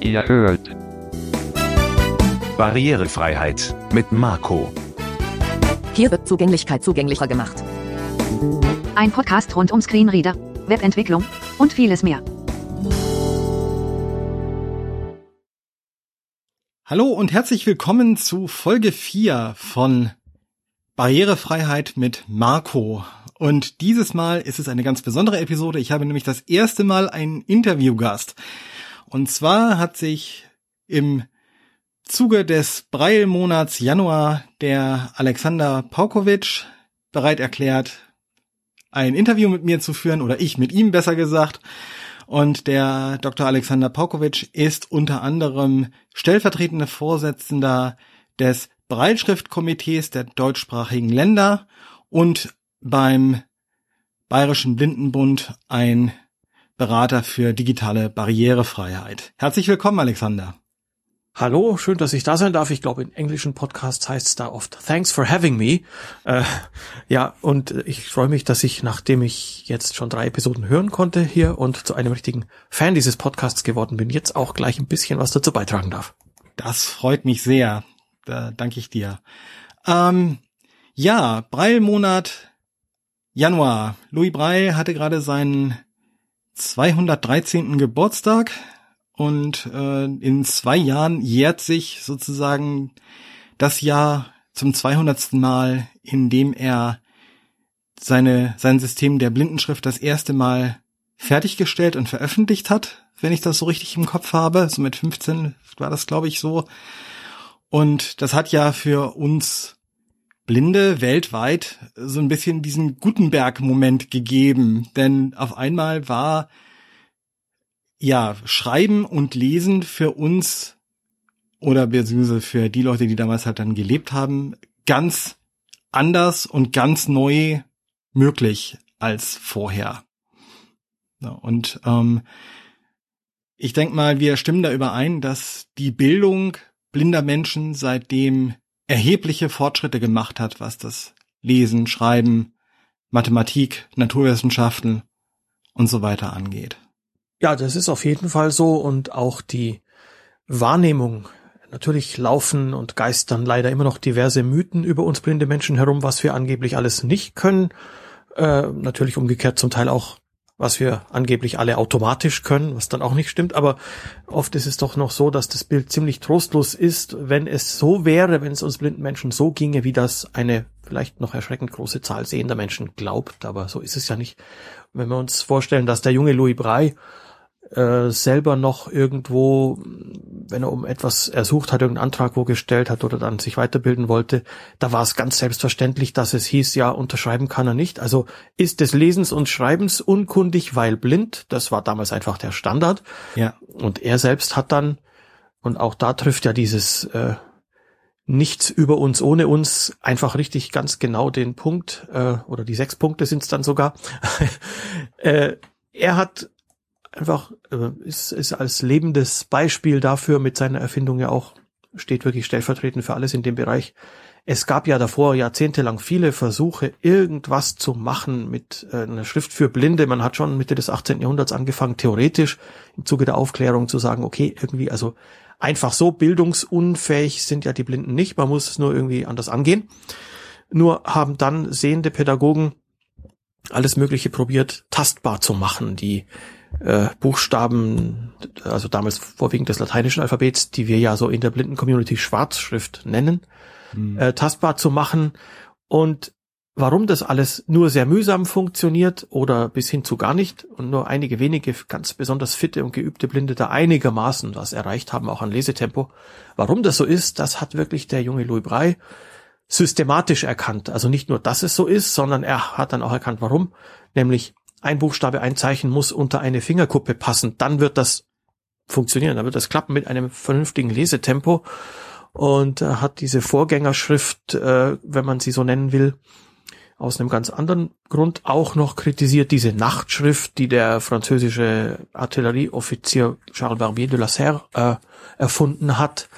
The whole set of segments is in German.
Ihr hört Barrierefreiheit mit Marco. Hier wird Zugänglichkeit zugänglicher gemacht. Ein Podcast rund um Screenreader, Webentwicklung und vieles mehr. Hallo und herzlich willkommen zu Folge 4 von Barrierefreiheit mit Marco. Und dieses Mal ist es eine ganz besondere Episode. Ich habe nämlich das erste Mal einen Interviewgast. Und zwar hat sich im Zuge des Breil-Monats Januar der Alexander Paukovic bereit erklärt, ein Interview mit mir zu führen, oder ich mit ihm besser gesagt. Und der Dr. Alexander Paukovic ist unter anderem stellvertretender Vorsitzender des Breitschriftkomitees der deutschsprachigen Länder und beim Bayerischen Blindenbund ein Berater für digitale Barrierefreiheit. Herzlich willkommen, Alexander. Hallo, schön, dass ich da sein darf. Ich glaube, in englischen Podcasts heißt es da oft Thanks for having me. Äh, ja, und ich freue mich, dass ich, nachdem ich jetzt schon drei Episoden hören konnte hier und zu einem richtigen Fan dieses Podcasts geworden bin, jetzt auch gleich ein bisschen was dazu beitragen darf. Das freut mich sehr. Da danke ich dir. Ähm, ja, Breil-Monat Januar. Louis Breil hatte gerade seinen 213. Geburtstag. Und äh, in zwei Jahren jährt sich sozusagen das Jahr zum 200. Mal, in dem er seine, sein System der Blindenschrift das erste Mal fertiggestellt und veröffentlicht hat, wenn ich das so richtig im Kopf habe. So mit 15 war das, glaube ich, so. Und das hat ja für uns Blinde weltweit so ein bisschen diesen Gutenberg-Moment gegeben. Denn auf einmal war ja, Schreiben und Lesen für uns oder beziehungsweise für die Leute, die damals halt dann gelebt haben, ganz anders und ganz neu möglich als vorher. Und ähm, ich denke mal, wir stimmen da überein, dass die Bildung blinder Menschen seitdem erhebliche Fortschritte gemacht hat, was das Lesen, Schreiben, Mathematik, Naturwissenschaften und so weiter angeht. Ja, das ist auf jeden Fall so und auch die Wahrnehmung. Natürlich laufen und geistern leider immer noch diverse Mythen über uns blinde Menschen herum, was wir angeblich alles nicht können. Äh, natürlich umgekehrt zum Teil auch, was wir angeblich alle automatisch können, was dann auch nicht stimmt. Aber oft ist es doch noch so, dass das Bild ziemlich trostlos ist, wenn es so wäre, wenn es uns blinden Menschen so ginge, wie das eine vielleicht noch erschreckend große Zahl sehender Menschen glaubt. Aber so ist es ja nicht. Wenn wir uns vorstellen, dass der junge Louis Braille äh, selber noch irgendwo, wenn er um etwas ersucht hat, irgendeinen Antrag wo gestellt hat oder dann sich weiterbilden wollte, da war es ganz selbstverständlich, dass es hieß, ja, unterschreiben kann er nicht. Also ist des Lesens und Schreibens unkundig, weil blind. Das war damals einfach der Standard. Ja. Und er selbst hat dann, und auch da trifft ja dieses äh, nichts über uns ohne uns einfach richtig ganz genau den Punkt äh, oder die sechs Punkte sind es dann sogar. äh, er hat einfach äh, ist, ist als lebendes Beispiel dafür mit seiner Erfindung ja auch steht wirklich stellvertretend für alles in dem Bereich. Es gab ja davor jahrzehntelang viele Versuche, irgendwas zu machen mit äh, einer Schrift für Blinde. Man hat schon Mitte des 18. Jahrhunderts angefangen, theoretisch im Zuge der Aufklärung zu sagen, okay, irgendwie, also einfach so bildungsunfähig sind ja die Blinden nicht. Man muss es nur irgendwie anders angehen. Nur haben dann sehende Pädagogen alles Mögliche probiert, tastbar zu machen. Die äh, Buchstaben, also damals vorwiegend des lateinischen Alphabets, die wir ja so in der blinden Community Schwarzschrift nennen, mhm. äh, tastbar zu machen. Und warum das alles nur sehr mühsam funktioniert oder bis hin zu gar nicht und nur einige wenige ganz besonders fitte und geübte Blinde da einigermaßen was erreicht haben, auch an Lesetempo. Warum das so ist, das hat wirklich der junge Louis Braille systematisch erkannt. Also nicht nur, dass es so ist, sondern er hat dann auch erkannt, warum. Nämlich ein Buchstabe, ein Zeichen muss unter eine Fingerkuppe passen. Dann wird das funktionieren, dann wird das klappen mit einem vernünftigen Lesetempo. Und äh, hat diese Vorgängerschrift, äh, wenn man sie so nennen will, aus einem ganz anderen Grund auch noch kritisiert, diese Nachtschrift, die der französische Artillerieoffizier Charles Barbier de la Serre äh, erfunden hat.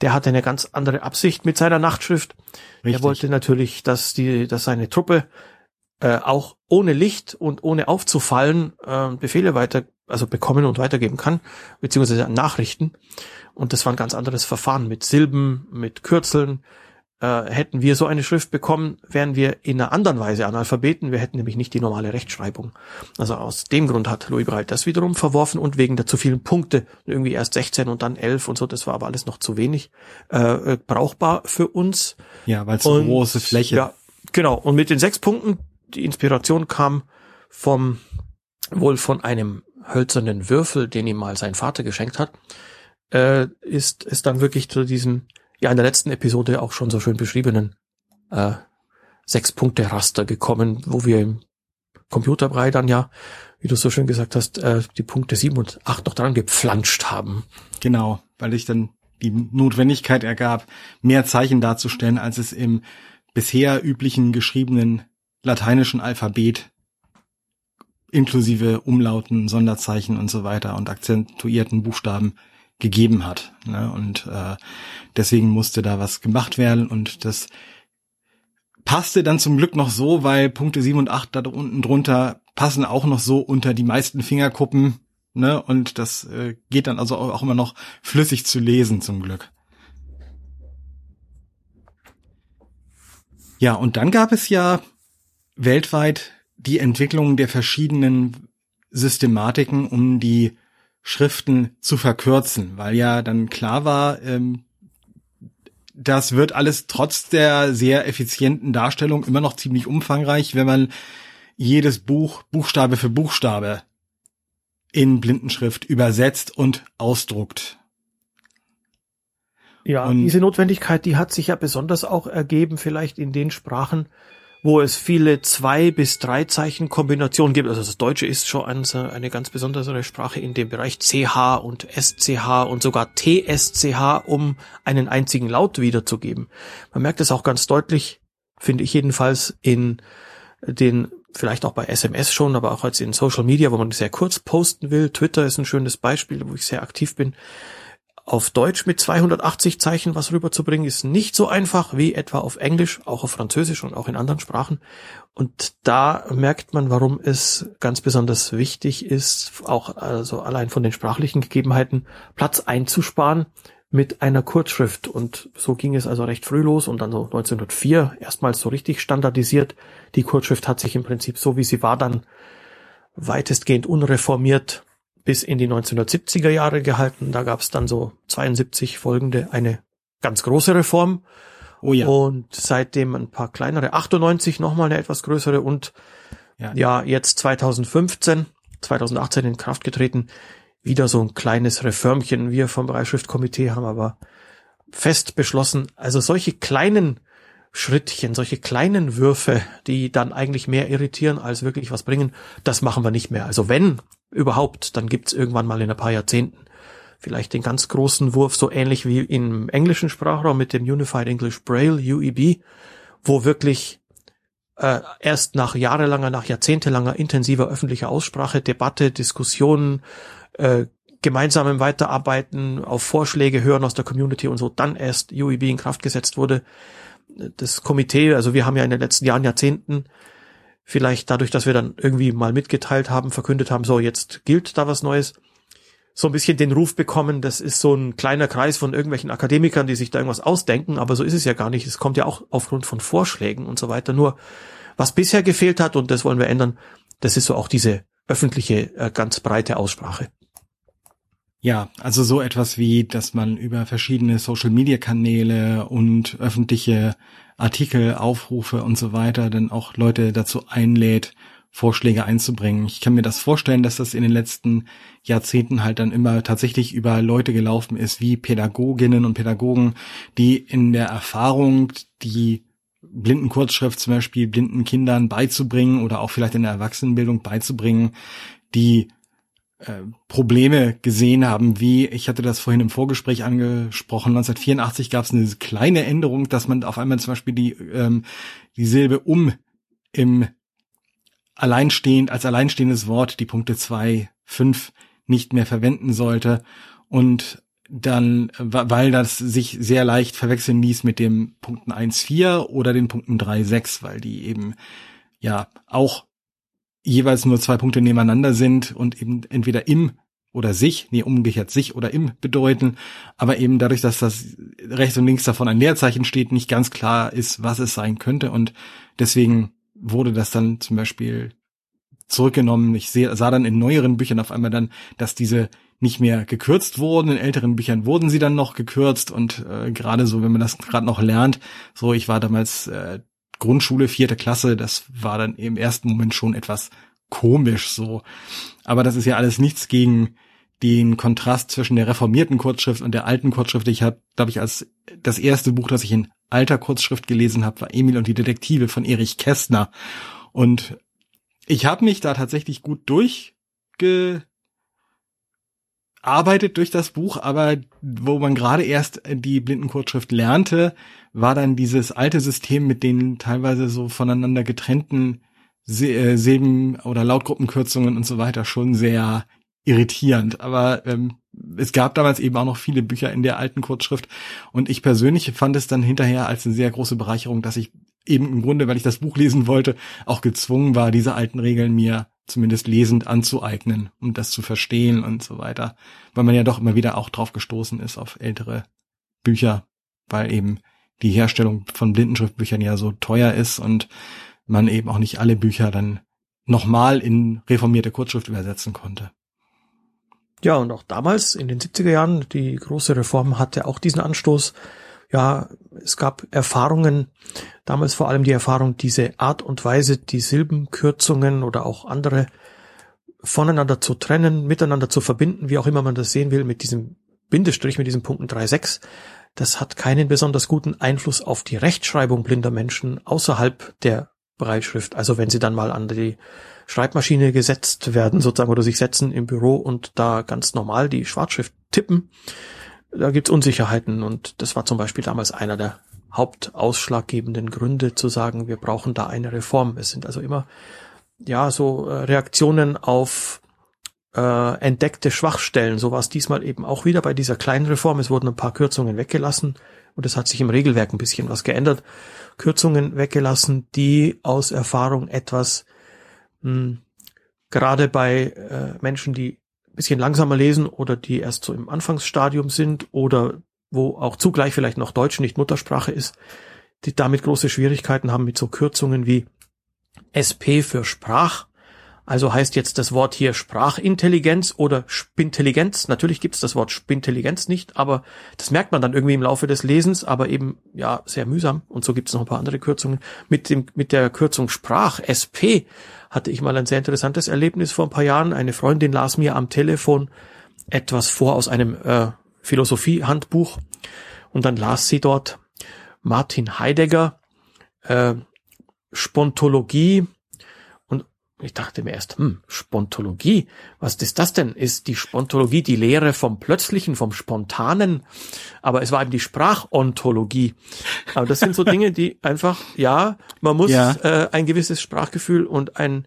Der hatte eine ganz andere Absicht mit seiner Nachtschrift. Richtig. Er wollte natürlich, dass die, dass seine Truppe äh, auch ohne Licht und ohne aufzufallen äh, Befehle weiter also bekommen und weitergeben kann, beziehungsweise an Nachrichten. Und das war ein ganz anderes Verfahren mit Silben, mit Kürzeln. Äh, hätten wir so eine Schrift bekommen, wären wir in einer anderen Weise Analphabeten. Wir hätten nämlich nicht die normale Rechtschreibung. Also aus dem Grund hat Louis Braille das wiederum verworfen und wegen der zu vielen Punkte, irgendwie erst 16 und dann 11 und so, das war aber alles noch zu wenig äh, äh brauchbar für uns. Ja, weil es eine große Fläche. Ja, genau. Und mit den sechs Punkten, die Inspiration kam vom wohl von einem hölzernen Würfel, den ihm mal sein Vater geschenkt hat, äh, ist es dann wirklich zu diesem, ja in der letzten Episode auch schon so schön beschriebenen äh, Sechs-Punkte-Raster gekommen, wo wir im Computerbrei dann ja, wie du so schön gesagt hast, äh, die Punkte sieben und acht noch dran gepflanscht haben. Genau, weil ich dann die Notwendigkeit ergab, mehr Zeichen darzustellen, als es im bisher üblichen geschriebenen lateinischen Alphabet inklusive Umlauten, Sonderzeichen und so weiter und akzentuierten Buchstaben gegeben hat. Ne? Und äh, deswegen musste da was gemacht werden und das passte dann zum Glück noch so, weil Punkte 7 und 8 da unten drunter passen auch noch so unter die meisten Fingerkuppen. Ne? Und das äh, geht dann also auch immer noch flüssig zu lesen zum Glück. Ja, und dann gab es ja weltweit die Entwicklung der verschiedenen Systematiken, um die Schriften zu verkürzen, weil ja dann klar war, ähm, das wird alles trotz der sehr effizienten Darstellung immer noch ziemlich umfangreich, wenn man jedes Buch Buchstabe für Buchstabe in Blindenschrift übersetzt und ausdruckt. Ja, und diese Notwendigkeit, die hat sich ja besonders auch ergeben, vielleicht in den Sprachen, wo es viele zwei bis drei Zeichen Kombinationen gibt. Also das Deutsche ist schon eine ganz besondere Sprache in dem Bereich CH und SCH und sogar TSCH, um einen einzigen Laut wiederzugeben. Man merkt es auch ganz deutlich, finde ich jedenfalls, in den vielleicht auch bei SMS schon, aber auch als in Social Media, wo man sehr kurz posten will. Twitter ist ein schönes Beispiel, wo ich sehr aktiv bin auf Deutsch mit 280 Zeichen was rüberzubringen, ist nicht so einfach wie etwa auf Englisch, auch auf Französisch und auch in anderen Sprachen. Und da merkt man, warum es ganz besonders wichtig ist, auch also allein von den sprachlichen Gegebenheiten Platz einzusparen mit einer Kurzschrift. Und so ging es also recht früh los und dann so 1904 erstmals so richtig standardisiert. Die Kurzschrift hat sich im Prinzip so, wie sie war, dann weitestgehend unreformiert bis in die 1970er Jahre gehalten. Da gab es dann so 72 folgende eine ganz große Reform. Oh ja. Und seitdem ein paar kleinere, 98 nochmal eine etwas größere und ja. ja, jetzt 2015, 2018 in Kraft getreten, wieder so ein kleines Reformchen. Wir vom Bereichsschriftkomitee haben aber fest beschlossen, also solche kleinen Schrittchen, solche kleinen Würfe, die dann eigentlich mehr irritieren als wirklich was bringen, das machen wir nicht mehr. Also wenn überhaupt, dann gibt's irgendwann mal in ein paar Jahrzehnten vielleicht den ganz großen Wurf, so ähnlich wie im englischen Sprachraum mit dem Unified English Braille, UEB, wo wirklich äh, erst nach jahrelanger, nach jahrzehntelanger intensiver öffentlicher Aussprache, Debatte, Diskussionen, äh, gemeinsamem Weiterarbeiten, auf Vorschläge hören aus der Community und so, dann erst UEB in Kraft gesetzt wurde. Das Komitee, also wir haben ja in den letzten Jahren, Jahrzehnten, vielleicht dadurch, dass wir dann irgendwie mal mitgeteilt haben, verkündet haben, so jetzt gilt da was Neues, so ein bisschen den Ruf bekommen, das ist so ein kleiner Kreis von irgendwelchen Akademikern, die sich da irgendwas ausdenken, aber so ist es ja gar nicht. Es kommt ja auch aufgrund von Vorschlägen und so weiter. Nur was bisher gefehlt hat, und das wollen wir ändern, das ist so auch diese öffentliche, äh, ganz breite Aussprache. Ja, also so etwas wie, dass man über verschiedene Social-Media-Kanäle und öffentliche Artikel, Aufrufe und so weiter dann auch Leute dazu einlädt, Vorschläge einzubringen. Ich kann mir das vorstellen, dass das in den letzten Jahrzehnten halt dann immer tatsächlich über Leute gelaufen ist, wie Pädagoginnen und Pädagogen, die in der Erfahrung die blinden Kurzschrift zum Beispiel blinden Kindern beizubringen oder auch vielleicht in der Erwachsenenbildung beizubringen, die äh, Probleme gesehen haben, wie, ich hatte das vorhin im Vorgespräch angesprochen, 1984 gab es eine kleine Änderung, dass man auf einmal zum Beispiel die, ähm, die Silbe um im alleinstehend, als alleinstehendes Wort die Punkte zwei fünf nicht mehr verwenden sollte. Und dann, weil das sich sehr leicht verwechseln ließ mit dem Punkten 1,4 oder den Punkten 3,6, weil die eben ja auch jeweils nur zwei Punkte nebeneinander sind und eben entweder im oder sich, nee, umgekehrt sich oder im bedeuten, aber eben dadurch, dass das rechts und links davon ein Leerzeichen steht, nicht ganz klar ist, was es sein könnte und deswegen wurde das dann zum Beispiel zurückgenommen. Ich sah dann in neueren Büchern auf einmal dann, dass diese nicht mehr gekürzt wurden. In älteren Büchern wurden sie dann noch gekürzt und äh, gerade so, wenn man das gerade noch lernt, so ich war damals äh, Grundschule, vierte Klasse, das war dann im ersten Moment schon etwas komisch so. Aber das ist ja alles nichts gegen den Kontrast zwischen der reformierten Kurzschrift und der alten Kurzschrift. Ich habe, glaube ich, als das erste Buch, das ich in alter Kurzschrift gelesen habe, war Emil und die Detektive von Erich Kästner. Und ich habe mich da tatsächlich gut durchge arbeitet durch das Buch, aber wo man gerade erst die Blindenkurzschrift lernte, war dann dieses alte System mit den teilweise so voneinander getrennten äh, Silben- oder Lautgruppenkürzungen und so weiter schon sehr irritierend. Aber ähm, es gab damals eben auch noch viele Bücher in der alten Kurzschrift und ich persönlich fand es dann hinterher als eine sehr große Bereicherung, dass ich eben im Grunde, weil ich das Buch lesen wollte, auch gezwungen war, diese alten Regeln mir zumindest lesend anzueignen, um das zu verstehen und so weiter. Weil man ja doch immer wieder auch drauf gestoßen ist auf ältere Bücher, weil eben die Herstellung von Blindenschriftbüchern ja so teuer ist und man eben auch nicht alle Bücher dann nochmal in reformierte Kurzschrift übersetzen konnte. Ja, und auch damals in den 70er Jahren, die große Reform hatte auch diesen Anstoß, ja, es gab Erfahrungen, damals vor allem die Erfahrung, diese Art und Weise, die Silbenkürzungen oder auch andere voneinander zu trennen, miteinander zu verbinden, wie auch immer man das sehen will, mit diesem Bindestrich, mit diesem Punkten 3.6, das hat keinen besonders guten Einfluss auf die Rechtschreibung blinder Menschen außerhalb der Breitschrift. Also wenn sie dann mal an die Schreibmaschine gesetzt werden, sozusagen, oder sich setzen im Büro und da ganz normal die Schwarzschrift tippen, da gibt's Unsicherheiten und das war zum Beispiel damals einer der hauptausschlaggebenden Gründe zu sagen, wir brauchen da eine Reform. Es sind also immer ja so äh, Reaktionen auf äh, entdeckte Schwachstellen. So war es diesmal eben auch wieder bei dieser kleinen Reform. Es wurden ein paar Kürzungen weggelassen und es hat sich im Regelwerk ein bisschen was geändert. Kürzungen weggelassen, die aus Erfahrung etwas mh, hm, gerade bei äh, Menschen, die bisschen langsamer lesen oder die erst so im Anfangsstadium sind oder wo auch zugleich vielleicht noch Deutsch nicht Muttersprache ist, die damit große Schwierigkeiten haben mit so Kürzungen wie SP für Sprach. Also heißt jetzt das Wort hier Sprachintelligenz oder Spintelligenz. Natürlich gibt es das Wort Spintelligenz nicht, aber das merkt man dann irgendwie im Laufe des Lesens, aber eben ja sehr mühsam. Und so gibt es noch ein paar andere Kürzungen. Mit dem mit der Kürzung Sprach SP hatte ich mal ein sehr interessantes Erlebnis vor ein paar Jahren. Eine Freundin las mir am Telefon etwas vor aus einem äh, Philosophie-Handbuch und dann las sie dort Martin Heidegger, äh, Spontologie, ich dachte mir erst, hm, Spontologie, was ist das denn? Ist die Spontologie die Lehre vom Plötzlichen, vom Spontanen? Aber es war eben die Sprachontologie. Aber das sind so Dinge, die einfach, ja, man muss ja. Äh, ein gewisses Sprachgefühl und ein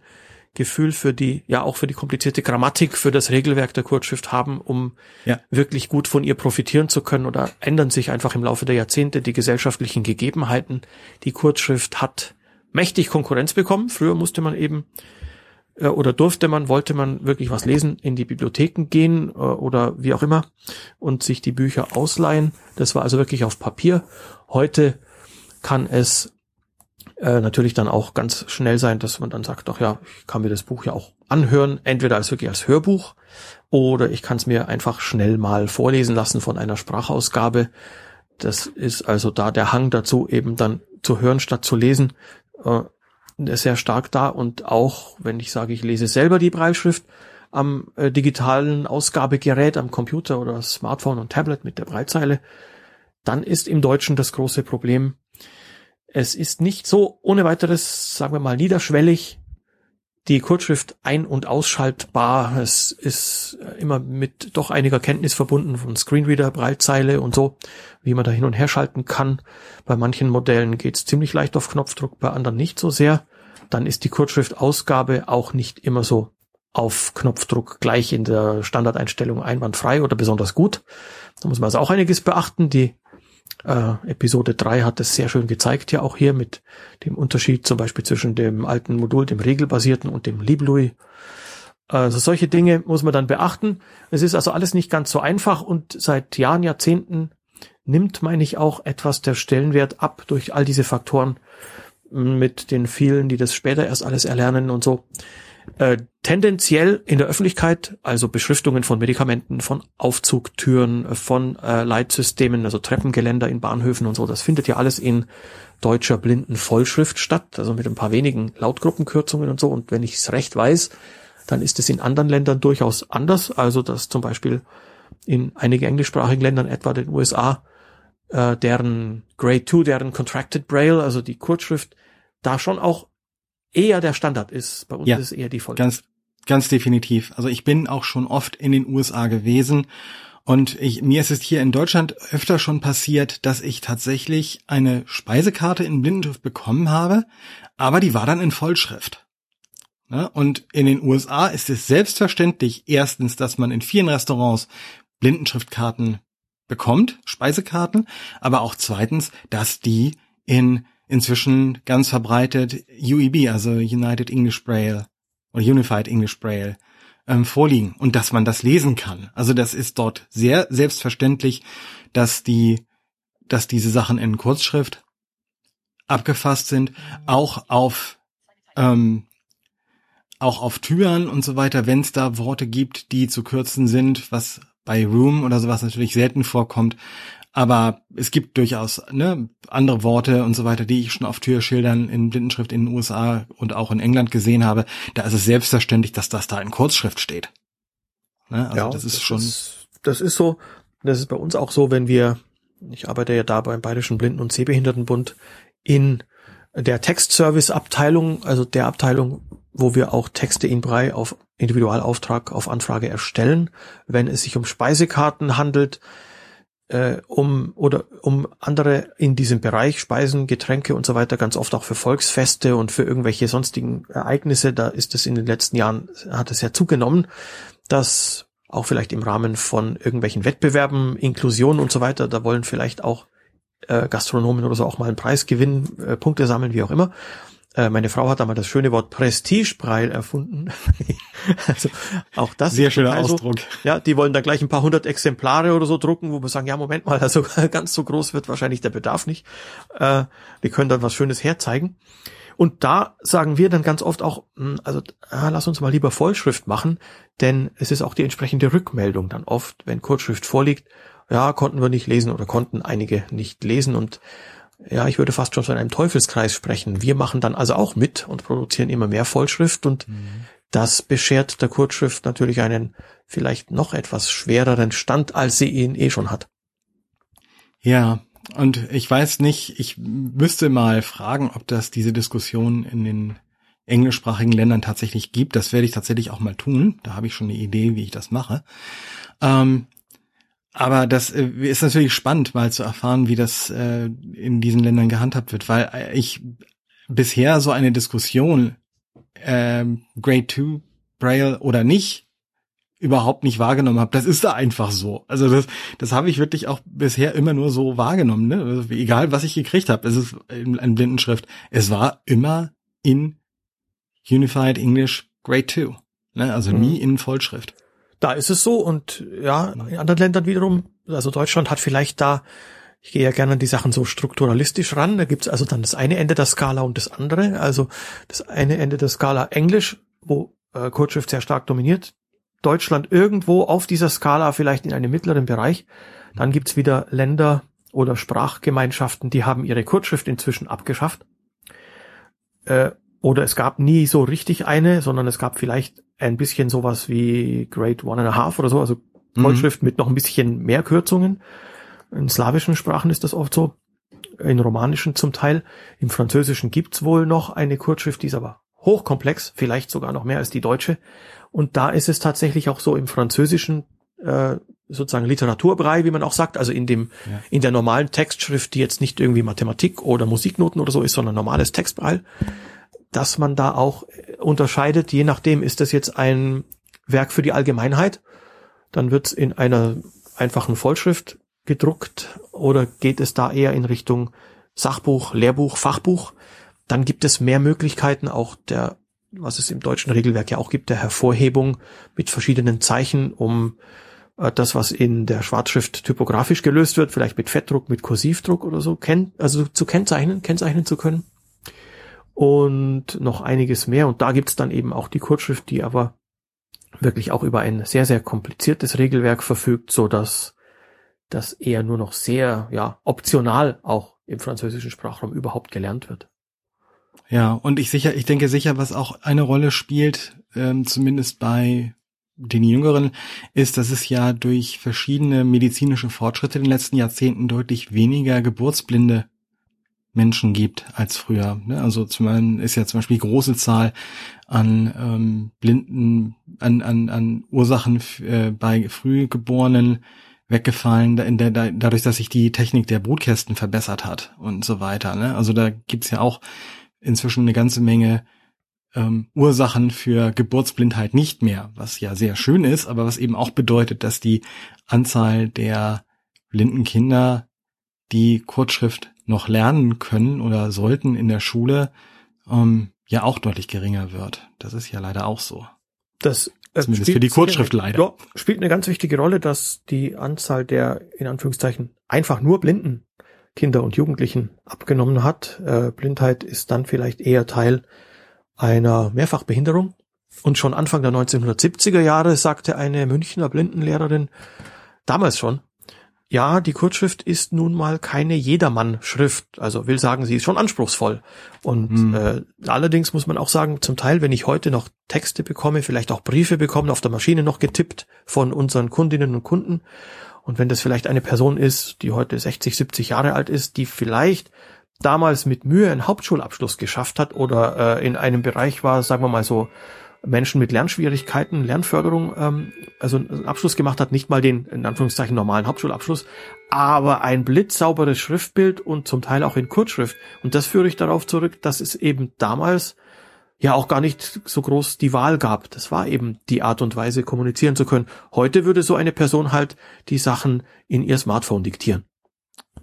Gefühl für die, ja auch für die komplizierte Grammatik, für das Regelwerk der Kurzschrift haben, um ja. wirklich gut von ihr profitieren zu können. Oder ändern sich einfach im Laufe der Jahrzehnte die gesellschaftlichen Gegebenheiten. Die Kurzschrift hat mächtig Konkurrenz bekommen. Früher musste man eben äh, oder durfte man, wollte man wirklich was lesen, in die Bibliotheken gehen äh, oder wie auch immer und sich die Bücher ausleihen. Das war also wirklich auf Papier. Heute kann es äh, natürlich dann auch ganz schnell sein, dass man dann sagt, doch ja, ich kann mir das Buch ja auch anhören, entweder als wirklich als Hörbuch oder ich kann es mir einfach schnell mal vorlesen lassen von einer Sprachausgabe. Das ist also da der Hang dazu, eben dann zu hören statt zu lesen. Äh, sehr stark da und auch, wenn ich sage, ich lese selber die Breitschrift am äh, digitalen Ausgabegerät, am Computer oder Smartphone und Tablet mit der Breitzeile, dann ist im Deutschen das große Problem, es ist nicht so ohne weiteres, sagen wir mal, niederschwellig die Kurzschrift ein- und ausschaltbar. Es ist immer mit doch einiger Kenntnis verbunden von Screenreader, Breitzeile und so, wie man da hin und her schalten kann. Bei manchen Modellen geht's ziemlich leicht auf Knopfdruck, bei anderen nicht so sehr. Dann ist die Kurzschriftausgabe auch nicht immer so auf Knopfdruck gleich in der Standardeinstellung einwandfrei oder besonders gut. Da muss man also auch einiges beachten. Die Äh, Episode 3 hat es sehr schön gezeigt, ja auch hier mit dem Unterschied zum Beispiel zwischen dem alten Modul, dem regelbasierten und dem Liblui. Also solche Dinge muss man dann beachten. Es ist also alles nicht ganz so einfach und seit Jahren, Jahrzehnten nimmt, meine ich, auch etwas der Stellenwert ab durch all diese Faktoren mit den vielen, die das später erst alles erlernen und so. Äh, tendenziell in der Öffentlichkeit, also Beschriftungen von Medikamenten, von Aufzugtüren, von äh, Leitsystemen, also Treppengeländer in Bahnhöfen und so, das findet ja alles in deutscher blinden Vollschrift statt, also mit ein paar wenigen Lautgruppenkürzungen und so. Und wenn ich es recht weiß, dann ist es in anderen Ländern durchaus anders. Also dass zum Beispiel in einigen englischsprachigen Ländern, etwa den USA, äh, deren Grade 2, deren Contracted Braille, also die Kurzschrift, da schon auch eher der Standard ist. Bei uns Ja, ist es eher die Voll. Ganz, ganz definitiv. Also ich bin auch schon oft in den USA gewesen und ich, mir ist es hier in Deutschland öfter schon passiert, dass ich tatsächlich eine Speisekarte in Blindenschrift bekommen habe, aber die war dann in Vollschrift. Ne? Und in den USA ist es selbstverständlich erstens, dass man in vielen Restaurants Blindenschriftkarten bekommt, Speisekarten, aber auch zweitens, dass die in inzwischen ganz verbreitet UEB, also United English Braille oder Unified English Braille, ähm, vorliegen und dass man das lesen kann. Also das ist dort sehr selbstverständlich, dass die, dass diese Sachen in Kurzschrift abgefasst sind, auch auf ähm, auch auf Türen und so weiter, wenn es da Worte gibt, die zu kürzen sind, was bei Room oder sowas natürlich selten vorkommt. Aber es gibt durchaus ne, andere Worte und so weiter, die ich schon auf Türschildern in Blindenschrift in den USA und auch in England gesehen habe. Da ist es selbstverständlich, dass das da in Kurzschrift steht. Ne? Also das ist schon. Ist, das ist so. Das ist bei uns auch so, wenn wir, ich arbeite ja da beim Bayerischen Blinden- und Sehbehindertenbund in der Textservice-Abteilung, also der Abteilung, wo wir auch Texte in Brei auf Individualauftrag, auf Anfrage erstellen, wenn es sich um Speisekarten handelt, äh, um oder um andere in diesem Bereich Speisen, Getränke und so weiter, ganz oft auch für Volksfeste und für irgendwelche sonstigen Ereignisse. Da ist es in den letzten Jahren hat es ja zugenommen, dass auch vielleicht im Rahmen von irgendwelchen Wettbewerben, Inklusion und so weiter, da wollen vielleicht auch äh, Gastronomen oder so auch mal einen Preis gewinnen, äh, Punkte sammeln, wie auch immer. Äh, meine Frau hat einmal das schöne Wort Prestigepreil erfunden. also auch das Sehr ist schöner total so. Ausdruck. Ja, die wollen da gleich ein paar hundert Exemplare oder so drucken, wo wir sagen, ja, Moment mal, also ganz so groß wird wahrscheinlich der Bedarf nicht. Äh, wir können dann was Schönes herzeigen. Und da sagen wir dann ganz oft auch, hm, also ah, lass uns mal lieber Vollschrift machen, denn es ist auch die entsprechende Rückmeldung dann oft, wenn Kurzschrift vorliegt, ja, konnten wir nicht lesen oder konnten einige nicht lesen und ja, ich würde fast schon von einem Teufelskreis sprechen. Wir machen dann also auch mit und produzieren immer mehr Vollschrift und das beschert der Kurzschrift natürlich einen vielleicht noch etwas schwereren Stand, als sie ihn eh schon hat. Ja, und ich weiß nicht, ich müsste mal fragen, ob das diese Diskussion in den englischsprachigen Ländern tatsächlich gibt. Das werde ich tatsächlich auch mal tun. Da habe ich schon eine Idee, wie ich das mache. Ähm, aber das äh, ist natürlich spannend, mal zu erfahren, wie das äh, in diesen Ländern gehandhabt wird, weil äh, ich bisher so eine Diskussion ähm, Grade 2 Braille oder nicht überhaupt nicht wahrgenommen habe. Das ist da einfach so. Also das, das habe ich wirklich auch bisher immer nur so wahrgenommen. Ne? Also egal, was ich gekriegt habe, es ist in, in Blindenschrift. Es war immer in Unified English Grade 2. Ne? Also Mhm. nie in Vollschrift. Da ist es so und ja, in anderen Ländern wiederum, also Deutschland hat vielleicht da, ich gehe ja gerne an die Sachen so strukturalistisch ran, da gibt's also dann das eine Ende der Skala und das andere. Also das eine Ende der Skala Englisch, wo äh, Kurzschrift sehr stark dominiert. Deutschland irgendwo auf dieser Skala, vielleicht in einem mittleren Bereich. Dann gibt's wieder Länder oder Sprachgemeinschaften, die haben ihre Kurzschrift inzwischen abgeschafft. Äh, oder es gab nie so richtig eine, sondern es gab vielleicht ein bisschen sowas wie Grade One and a Half oder so, also Mhm. Kurzschrift mit noch ein bisschen mehr Kürzungen. In slawischen Sprachen ist das oft so, in romanischen zum Teil. Im Französischen gibt's wohl noch eine Kurzschrift, die ist aber hochkomplex, vielleicht sogar noch mehr als die deutsche. Und da ist es tatsächlich auch so im Französischen äh, sozusagen Literaturbrei, wie man auch sagt, also in dem Ja. in der normalen Textschrift, die jetzt nicht irgendwie Mathematik oder Musiknoten oder so ist, sondern normales Textbrei, dass man da auch äh, unterscheidet, je nachdem ist das jetzt ein Werk für die Allgemeinheit, dann wird's in einer einfachen Vollschrift gedruckt oder geht es da eher in Richtung Sachbuch, Lehrbuch, Fachbuch? Dann gibt es mehr Möglichkeiten auch der, was es im deutschen Regelwerk ja auch gibt, der Hervorhebung mit verschiedenen Zeichen, um äh, das, was in der Schwarzschrift typografisch gelöst wird, vielleicht mit Fettdruck, mit Kursivdruck oder so, kenn, also zu kennzeichnen, kennzeichnen zu können. Und noch einiges mehr. Und da gibt's dann eben auch die Kurzschrift, die aber wirklich auch über ein sehr, sehr kompliziertes Regelwerk verfügt, so dass das eher nur noch sehr, ja, optional auch im französischen Sprachraum überhaupt gelernt wird. Ja, und ich sicher, ich denke sicher, was auch eine Rolle spielt, ähm, zumindest bei den Jüngeren, ist, dass es ja durch verschiedene medizinische Fortschritte in den letzten Jahrzehnten deutlich weniger geburtsblinde Menschen gibt als früher. Ne? Also zum einen ist ja zum Beispiel die große Zahl an ähm, Blinden, an, an, an Ursachen äh, bei Frühgeborenen weggefallen, in der, da, dadurch, dass sich die Technik der Brutkästen verbessert hat und so weiter. Ne? Also da gibt's ja auch inzwischen eine ganze Menge ähm, Ursachen für Geburtsblindheit nicht mehr, was ja sehr schön ist, aber was eben auch bedeutet, dass die Anzahl der blinden Kinder, die Kurzschrift noch lernen können oder sollten in der Schule, ähm, ja auch deutlich geringer wird. Das ist ja leider auch so. Das äh, Zumindest für die Kurzschrift leider. Ja, spielt eine ganz wichtige Rolle, dass die Anzahl der, in Anführungszeichen, einfach nur blinden Kinder und Jugendlichen abgenommen hat. Äh, Blindheit ist dann vielleicht eher Teil einer Mehrfachbehinderung. Und schon Anfang der 1970er Jahre sagte eine Münchner Blindenlehrerin, damals schon, ja, die Kurzschrift ist nun mal keine Jedermann-Schrift. Also will sagen, sie ist schon anspruchsvoll. Und hm. äh, allerdings muss man auch sagen, zum Teil, wenn ich heute noch Texte bekomme, vielleicht auch Briefe bekomme, auf der Maschine noch getippt von unseren Kundinnen und Kunden. Und wenn das vielleicht eine Person ist, die heute 60, 70 Jahre alt ist, die vielleicht damals mit Mühe einen Hauptschulabschluss geschafft hat oder äh, in einem Bereich war, sagen wir mal so, Menschen mit Lernschwierigkeiten, Lernförderung, ähm, also einen Abschluss gemacht hat, nicht mal den in Anführungszeichen normalen Hauptschulabschluss, aber ein blitzsauberes Schriftbild und zum Teil auch in Kurzschrift. Und das führe ich darauf zurück, dass es eben damals ja auch gar nicht so groß die Wahl gab. Das war eben die Art und Weise, kommunizieren zu können. Heute würde so eine Person halt die Sachen in ihr Smartphone diktieren.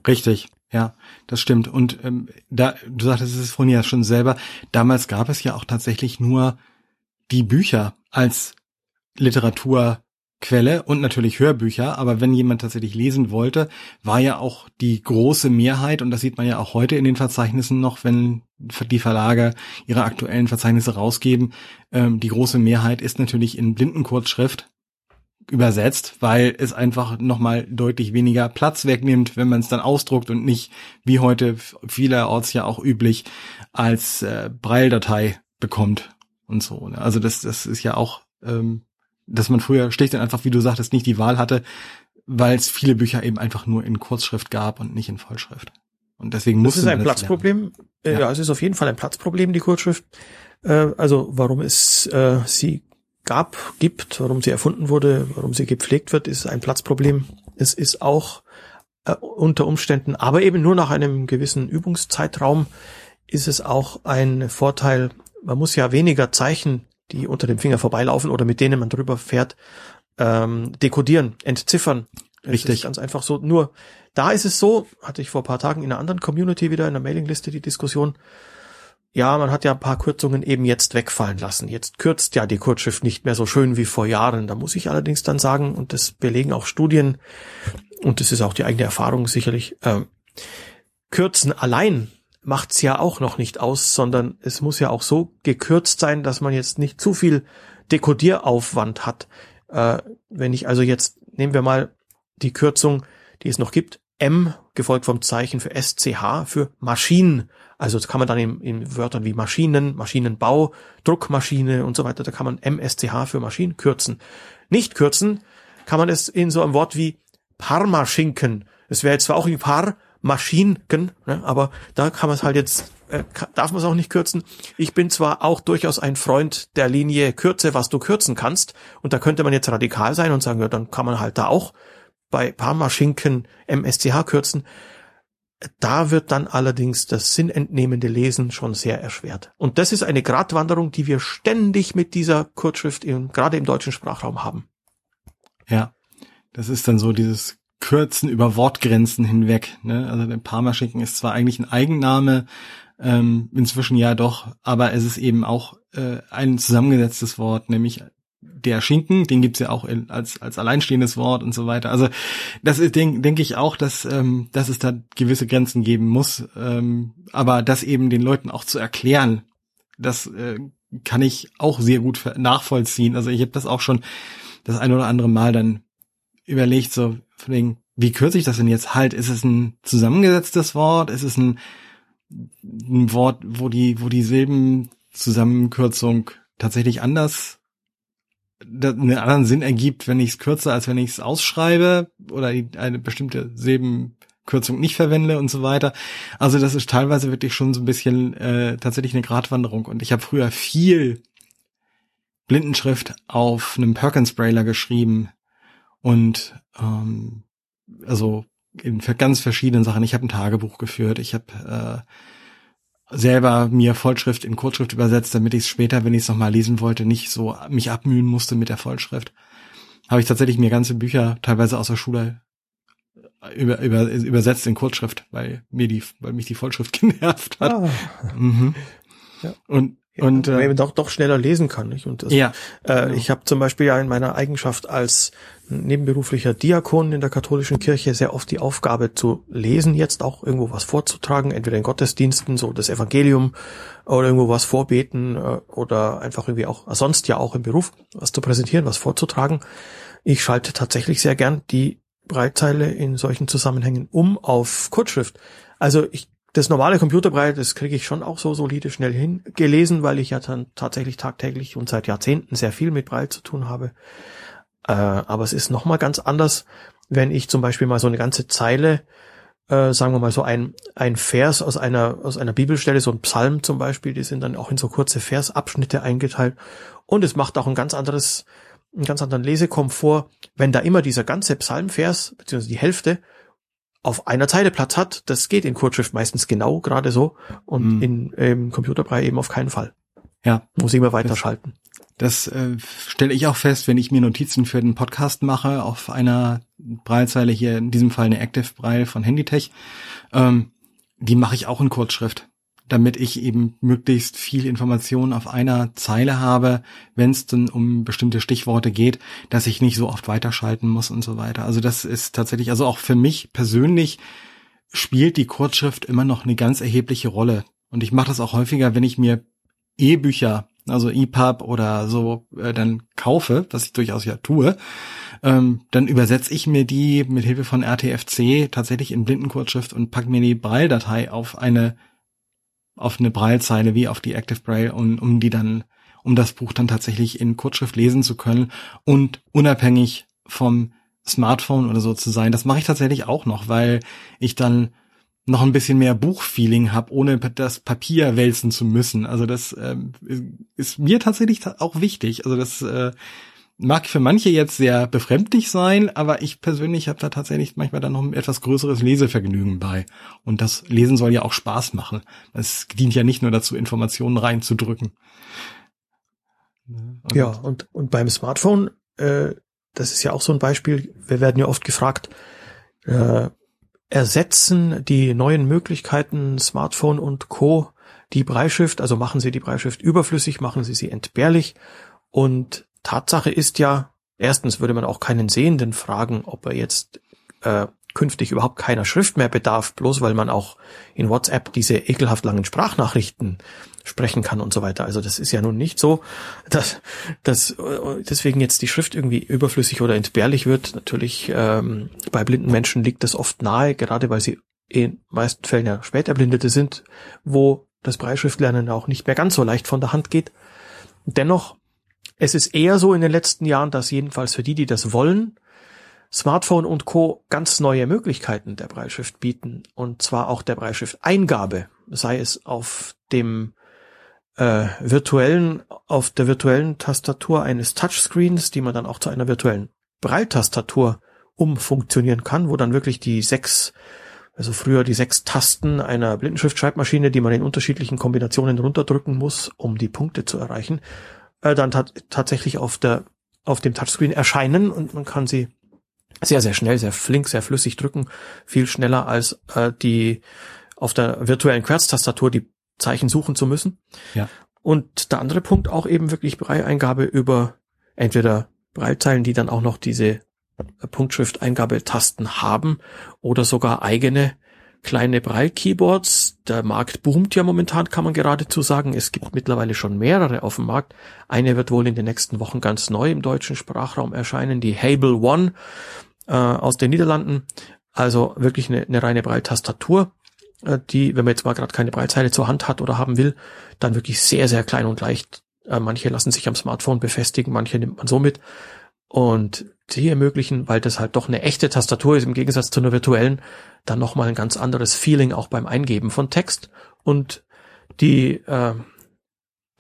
Richtig. Ja, das stimmt. Und ähm, da, du sagtest es vorhin ja schon selber, damals gab es ja auch tatsächlich nur die Bücher als Literaturquelle und natürlich Hörbücher, aber wenn jemand tatsächlich lesen wollte, war ja auch die große Mehrheit, und das sieht man ja auch heute in den Verzeichnissen noch, wenn die Verlage ihre aktuellen Verzeichnisse rausgeben, ähm, die große Mehrheit ist natürlich in Blindenkurzschrift übersetzt, weil es einfach nochmal deutlich weniger Platz wegnimmt, wenn man es dann ausdruckt und nicht, wie heute vielerorts ja auch üblich, als äh, Braille-Datei bekommt und so. Ne? Also das, das ist ja auch, ähm, dass man früher schlicht und einfach, wie du sagtest, nicht die Wahl hatte, weil es viele Bücher eben einfach nur in Kurzschrift gab und nicht in Vollschrift. Und deswegen muss es. Ist ein Platzproblem. Äh, ja. ja, es ist auf jeden Fall ein Platzproblem, die Kurzschrift. Äh, also warum es äh, sie gab, gibt, warum sie erfunden wurde, warum sie gepflegt wird, ist ein Platzproblem. Es ist auch äh, unter Umständen, aber eben nur nach einem gewissen Übungszeitraum, ist es auch ein Vorteil. Man muss ja weniger Zeichen, die unter dem Finger vorbeilaufen oder mit denen man drüber fährt, ähm, dekodieren, entziffern. Richtig. ganz einfach so. Nur da ist es so, hatte ich vor paar Tagen in einer anderen Community wieder in der Mailingliste die Diskussion, ja, man hat ja ein paar Kürzungen eben jetzt wegfallen lassen. Jetzt kürzt ja die Kurzschrift nicht mehr so schön wie vor Jahren. Da muss ich allerdings dann sagen, und das belegen auch Studien, und das ist auch die eigene Erfahrung sicherlich, äh, Kürzen allein macht's ja auch noch nicht aus, sondern es muss ja auch so gekürzt sein, dass man jetzt nicht zu viel Dekodieraufwand hat. Äh, wenn ich also jetzt, nehmen wir mal die Kürzung, die es noch gibt, M gefolgt vom Zeichen für SCH für Maschinen. Also das kann man dann in, in Wörtern wie Maschinen, Maschinenbau, Druckmaschine und so weiter, da kann man MSCH für Maschinen kürzen. Nicht kürzen kann man es in so einem Wort wie Parmaschinken. Es wäre jetzt zwar auch ein Paar Maschinken, ne, aber da kann man es halt jetzt, äh, darf man es auch nicht kürzen. Ich bin zwar auch durchaus ein Freund der Linie Kürze, was du kürzen kannst. Und da könnte man jetzt radikal sein und sagen, ja, dann kann man halt da auch bei Parmaschinken MSCH kürzen. Da wird dann allerdings das sinnentnehmende Lesen schon sehr erschwert. Und das ist eine Gratwanderung, die wir ständig mit dieser Kurzschrift im, gerade im deutschen Sprachraum haben. Ja, das ist dann so dieses kürzen über Wortgrenzen hinweg. Ne? Also der Parmaschinken ist zwar eigentlich ein Eigenname, ähm, inzwischen ja doch, aber es ist eben auch äh, ein zusammengesetztes Wort, nämlich der Schinken, den gibt's ja auch in, als als alleinstehendes Wort und so weiter. Also das denke denk ich auch, dass ähm, dass es da gewisse Grenzen geben muss, ähm, aber das eben den Leuten auch zu erklären, das äh, kann ich auch sehr gut nachvollziehen. Also ich habe das auch schon das ein oder andere Mal dann überlegt, so von wegen, wie kürze ich das denn jetzt halt? Ist es ein zusammengesetztes Wort? Ist es ein, ein Wort, wo die, wo die Silbenzusammenkürzung tatsächlich anders einen anderen Sinn ergibt, wenn ich es kürze, als wenn ich es ausschreibe oder eine bestimmte Silbenkürzung nicht verwende und so weiter. Also das ist teilweise wirklich schon so ein bisschen äh, tatsächlich eine Gratwanderung. Und ich habe früher viel Blindenschrift auf einem Perkins-Brailer geschrieben und ähm, also in ganz verschiedenen Sachen. Ich habe ein Tagebuch geführt, ich habe äh, selber mir Vollschrift in Kurzschrift übersetzt, damit ich es später, wenn ich es nochmal lesen wollte, nicht so mich abmühen musste mit der Vollschrift. Habe ich tatsächlich mir ganze Bücher teilweise aus der Schule über, über, übersetzt in Kurzschrift, weil mir die, weil mich die Vollschrift genervt hat. Ah. Mhm. Ja. Und und äh, doch doch schneller lesen kann. Nicht? Und das, ja, äh, genau. ich habe zum Beispiel ja in meiner Eigenschaft als nebenberuflicher Diakon in der katholischen Kirche sehr oft die Aufgabe zu lesen, jetzt auch irgendwo was vorzutragen, entweder in Gottesdiensten, so das Evangelium oder irgendwo was vorbeten äh, oder einfach irgendwie auch sonst ja auch im Beruf was zu präsentieren, was vorzutragen. Ich schalte tatsächlich sehr gern die Breitzeile in solchen Zusammenhängen um auf Kurzschrift. Also ich das normale Computerbrei, das kriege ich schon auch so solide schnell hingelesen, weil ich ja dann tatsächlich tagtäglich und seit Jahrzehnten sehr viel mit Braille zu tun habe. Äh, aber es ist nochmal ganz anders, wenn ich zum Beispiel mal so eine ganze Zeile, äh, sagen wir mal so ein, ein Vers aus einer, aus einer Bibelstelle, so ein Psalm zum Beispiel, die sind dann auch in so kurze Versabschnitte eingeteilt. Und es macht auch ein ganz anderes, einen ganz anderen Lesekomfort, wenn da immer dieser ganze Psalmvers, beziehungsweise die Hälfte, auf einer Zeile Platz hat. Das geht in Kurzschrift meistens genau gerade so und mhm. in ähm, Computerbrei eben auf keinen Fall. Ja. Muss ich immer weiterschalten. Das, das äh, stelle ich auch fest, wenn ich mir Notizen für den Podcast mache, auf einer Breilzeile hier, in diesem Fall eine Active Braille von Handytech. Ähm, die mache ich auch in Kurzschrift damit ich eben möglichst viel Informationen auf einer Zeile habe, wenn es dann um bestimmte Stichworte geht, dass ich nicht so oft weiterschalten muss und so weiter. Also das ist tatsächlich, also auch für mich persönlich spielt die Kurzschrift immer noch eine ganz erhebliche Rolle. Und ich mache das auch häufiger, wenn ich mir E-Bücher, also EPUB oder so, äh, dann kaufe, was ich durchaus ja tue, ähm, dann übersetze ich mir die mit Hilfe von RTFC tatsächlich in Blindenkurzschrift und pack mir die Braille-Datei auf eine auf eine Braillezeile wie auf die Active Braille, um, um die dann, um das Buch dann tatsächlich in Kurzschrift lesen zu können und unabhängig vom Smartphone oder so zu sein. Das mache ich tatsächlich auch noch, weil ich dann noch ein bisschen mehr Buchfeeling habe, ohne das Papier wälzen zu müssen. Also das ähm, ist mir tatsächlich auch wichtig. Also das äh, mag für manche jetzt sehr befremdlich sein, aber ich persönlich habe da tatsächlich manchmal dann noch ein etwas größeres Lesevergnügen bei. Und das Lesen soll ja auch Spaß machen. Es dient ja nicht nur dazu, Informationen reinzudrücken. Und ja, und, und beim Smartphone, äh, das ist ja auch so ein Beispiel, wir werden ja oft gefragt, äh, ersetzen die neuen Möglichkeiten Smartphone und Co. die Breischrift, also machen sie die Breischrift überflüssig, machen sie sie entbehrlich und Tatsache ist ja, erstens würde man auch keinen Sehenden fragen, ob er jetzt äh, künftig überhaupt keiner Schrift mehr bedarf, bloß weil man auch in WhatsApp diese ekelhaft langen Sprachnachrichten sprechen kann und so weiter. Also das ist ja nun nicht so, dass, dass deswegen jetzt die Schrift irgendwie überflüssig oder entbehrlich wird. Natürlich ähm, bei blinden Menschen liegt das oft nahe, gerade weil sie in meisten Fällen ja Späterblindete sind, wo das Breitschriftlernen auch nicht mehr ganz so leicht von der Hand geht. Dennoch es ist eher so in den letzten Jahren, dass jedenfalls für die, die das wollen, Smartphone und Co. ganz neue Möglichkeiten der Breitschrift bieten. Und zwar auch der Breitschrift-Eingabe, sei es auf dem äh, virtuellen, auf der virtuellen Tastatur eines Touchscreens, die man dann auch zu einer virtuellen Breiltastatur umfunktionieren kann, wo dann wirklich die sechs, also früher die sechs Tasten einer Blindenschriftschreibmaschine, die man in unterschiedlichen Kombinationen runterdrücken muss, um die Punkte zu erreichen, äh, dann tat, tatsächlich auf der auf dem Touchscreen erscheinen und man kann sie sehr, sehr schnell, sehr flink, sehr flüssig drücken, viel schneller als äh, die auf der virtuellen Querztastatur die Zeichen suchen zu müssen. Ja. Und der andere Punkt auch eben wirklich Braille-Eingabe über entweder Braillezeilen, die dann auch noch diese Punktschrift-Eingabetasten haben oder sogar eigene kleine Braille-Keyboards. Der Markt boomt ja momentan, kann man geradezu sagen. Es gibt mittlerweile schon mehrere auf dem Markt. Eine wird wohl in den nächsten Wochen ganz neu im deutschen Sprachraum erscheinen, die Hable One äh, aus den Niederlanden. Also wirklich eine, eine reine Braille-Tastatur, äh, die, wenn man jetzt mal gerade keine Braillezeile zur Hand hat oder haben will, dann wirklich sehr, sehr klein und leicht. Äh, manche lassen sich am Smartphone befestigen, manche nimmt man so mit. Und die ermöglichen, weil das halt doch eine echte Tastatur ist, im Gegensatz zu einer virtuellen, dann nochmal ein ganz anderes Feeling auch beim Eingeben von Text. Und die äh,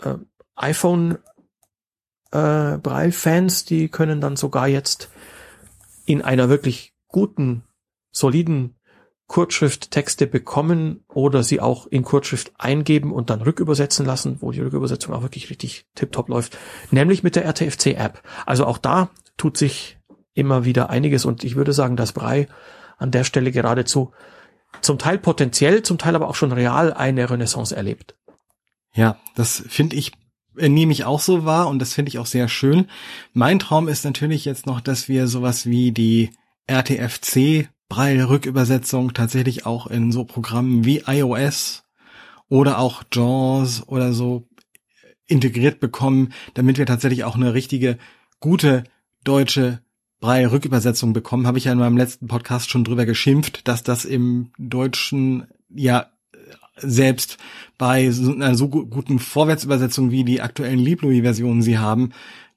äh, iPhone äh, Braille-Fans, die können dann sogar jetzt in einer wirklich guten, soliden Kurzschrift Texte bekommen oder sie auch in Kurzschrift eingeben und dann rückübersetzen lassen, wo die Rückübersetzung auch wirklich richtig tiptop läuft, nämlich mit der RTFC-App. Also auch da tut sich immer wieder einiges und ich würde sagen, dass Brei an der Stelle geradezu zum Teil potenziell, zum Teil aber auch schon real eine Renaissance erlebt. Ja, das finde ich äh, nehme ich auch so wahr und das finde ich auch sehr schön. Mein Traum ist natürlich jetzt noch, dass wir sowas wie die RTFC Braille-Rückübersetzung tatsächlich auch in so Programmen wie iOS oder auch JAWS oder so integriert bekommen, damit wir tatsächlich auch eine richtige, gute deutsche Braille-Rückübersetzung bekommen. Habe ich ja in meinem letzten Podcast schon drüber geschimpft, dass das im Deutschen ja selbst bei so einer so guten Vorwärtsübersetzung wie die aktuellen Lieblouis-Versionen sie haben,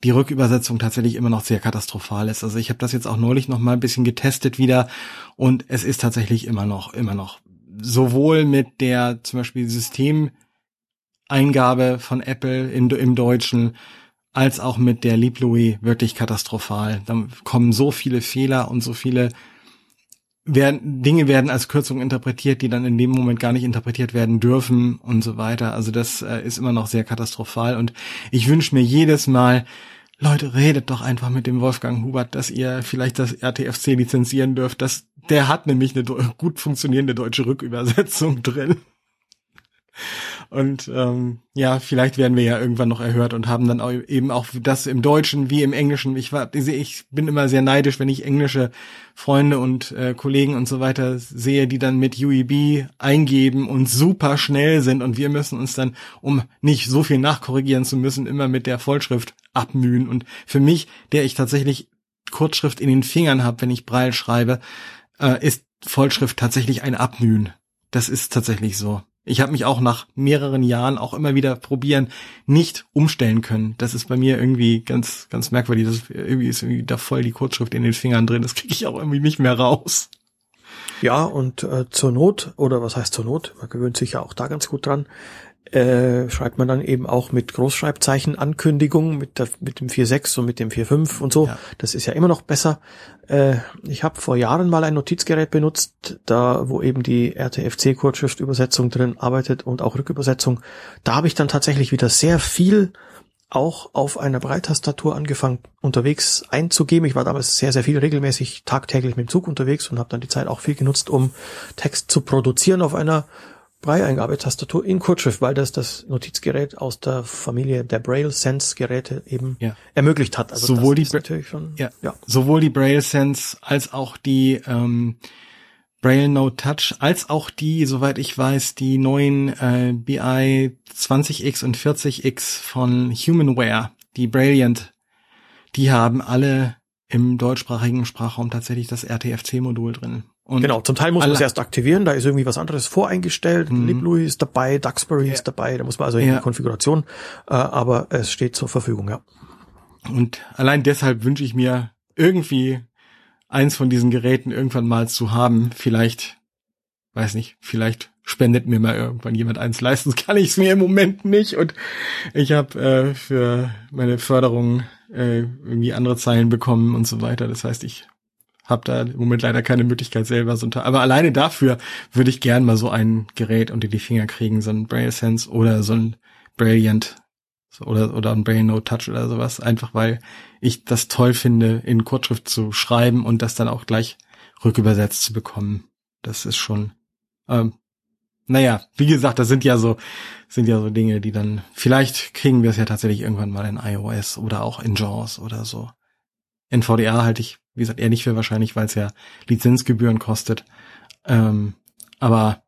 die Rückübersetzung tatsächlich immer noch sehr katastrophal ist. Also ich habe das jetzt auch neulich noch mal ein bisschen getestet wieder und es ist tatsächlich immer noch, immer noch sowohl mit der zum Beispiel Systemeingabe von Apple in, im Deutschen als auch mit der Lieblouis wirklich katastrophal. Da kommen so viele Fehler und so viele werden, Dinge werden als Kürzung interpretiert, die dann in dem Moment gar nicht interpretiert werden dürfen und so weiter. Also das äh, ist immer noch sehr katastrophal und ich wünsche mir jedes Mal, Leute, redet doch einfach mit dem Wolfgang Hubert, dass ihr vielleicht das RTFC lizenzieren dürft. Das, der hat nämlich eine gut funktionierende deutsche Rückübersetzung drin. Und ähm, ja, vielleicht werden wir ja irgendwann noch erhört und haben dann auch eben auch das im Deutschen wie im Englischen. Ich war, ich bin immer sehr neidisch, wenn ich englische Freunde und äh, Kollegen und so weiter sehe, die dann mit UEB eingeben und super schnell sind und wir müssen uns dann, um nicht so viel nachkorrigieren zu müssen, immer mit der Vollschrift abmühen. Und für mich, der ich tatsächlich Kurzschrift in den Fingern habe, wenn ich Braille schreibe, äh, ist Vollschrift tatsächlich ein Abmühen. Das ist tatsächlich so. Ich habe mich auch nach mehreren Jahren auch immer wieder probieren, nicht umstellen können. Das ist bei mir irgendwie ganz, ganz merkwürdig. Das irgendwie ist irgendwie da voll die Kurzschrift in den Fingern drin. Das kriege ich auch irgendwie nicht mehr raus. Ja, und äh, zur Not, oder was heißt zur Not, man gewöhnt sich ja auch da ganz gut dran, äh, schreibt man dann eben auch mit Großschreibzeichen Ankündigungen mit, der, mit dem 4.6 und mit dem 4.5 und so. Ja. Das ist ja immer noch besser. Äh, ich habe vor Jahren mal ein Notizgerät benutzt, da wo eben die RTFC-Kurzschriftübersetzung drin arbeitet und auch Rückübersetzung. Da habe ich dann tatsächlich wieder sehr viel auch auf einer Breitastatur angefangen unterwegs einzugeben. Ich war damals sehr, sehr viel regelmäßig tagtäglich mit dem Zug unterwegs und habe dann die Zeit auch viel genutzt, um Text zu produzieren auf einer Braille-Eingabetastatur in Kurzschrift, weil das das Notizgerät aus der Familie der Braille Sense Geräte eben ja. ermöglicht hat. Also sowohl die schon, ja, ja. sowohl die Braille Sense als auch die ähm, Braille No Touch als auch die, soweit ich weiß, die neuen äh, BI 20X und 40X von Humanware, die Brilliant, die haben alle im deutschsprachigen Sprachraum tatsächlich das RTFC-Modul drin. Und genau, zum Teil muss man es erst aktivieren, da ist irgendwie was anderes voreingestellt. Mhm. LibLouis ist dabei, Duxbury ja. ist dabei, da muss man also in ja. die Konfiguration, äh, aber es steht zur Verfügung, ja. Und allein deshalb wünsche ich mir irgendwie eins von diesen Geräten irgendwann mal zu haben. Vielleicht, weiß nicht, vielleicht spendet mir mal irgendwann jemand eins. Leisten kann ich es mir im Moment nicht. Und ich habe äh, für meine Förderung äh, irgendwie andere Zeilen bekommen und so weiter. Das heißt, ich habe da im Moment leider keine Möglichkeit selber so aber alleine dafür würde ich gern mal so ein Gerät unter die Finger kriegen, so ein Braille Sense oder so ein Brilliant So, oder, oder ein Brain No Touch oder sowas. Einfach weil ich das toll finde, in Kurzschrift zu schreiben und das dann auch gleich rückübersetzt zu bekommen. Das ist schon, ähm, naja, wie gesagt, das sind ja so, sind ja so Dinge, die dann, vielleicht kriegen wir es ja tatsächlich irgendwann mal in iOS oder auch in JAWS oder so. NVDA halte ich, wie gesagt, eher nicht für wahrscheinlich, weil es ja Lizenzgebühren kostet. Ähm, aber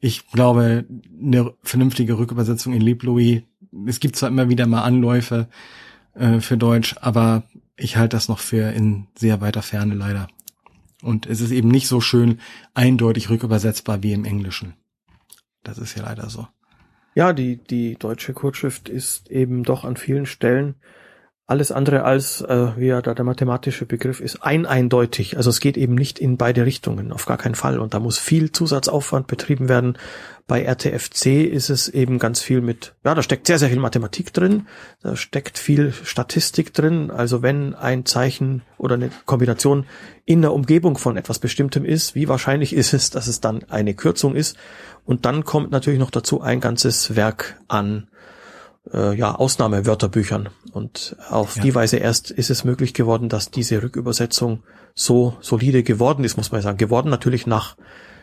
ich glaube, eine vernünftige Rückübersetzung in LibLouis, es gibt zwar immer wieder mal Anläufe äh, für Deutsch, aber ich halte das noch für in sehr weiter Ferne leider. Und es ist eben nicht so schön eindeutig rückübersetzbar wie im Englischen. Das ist ja leider so. Ja, die, die deutsche Kurzschrift ist eben doch an vielen Stellen alles andere als, äh, wie ja da der mathematische Begriff ist, ein eindeutig. Also es geht eben nicht in beide Richtungen, auf gar keinen Fall. Und da muss viel Zusatzaufwand betrieben werden. Bei RTFC ist es eben ganz viel mit, ja, da steckt sehr, sehr viel Mathematik drin, da steckt viel Statistik drin. Also wenn ein Zeichen oder eine Kombination in der Umgebung von etwas Bestimmtem ist, wie wahrscheinlich ist es, dass es dann eine Kürzung ist? Und dann kommt natürlich noch dazu ein ganzes Werk an äh, ja, Ausnahmewörterbüchern. Und auf ja. die Weise erst ist es möglich geworden, dass diese Rückübersetzung so solide geworden ist, muss man sagen. Geworden natürlich nach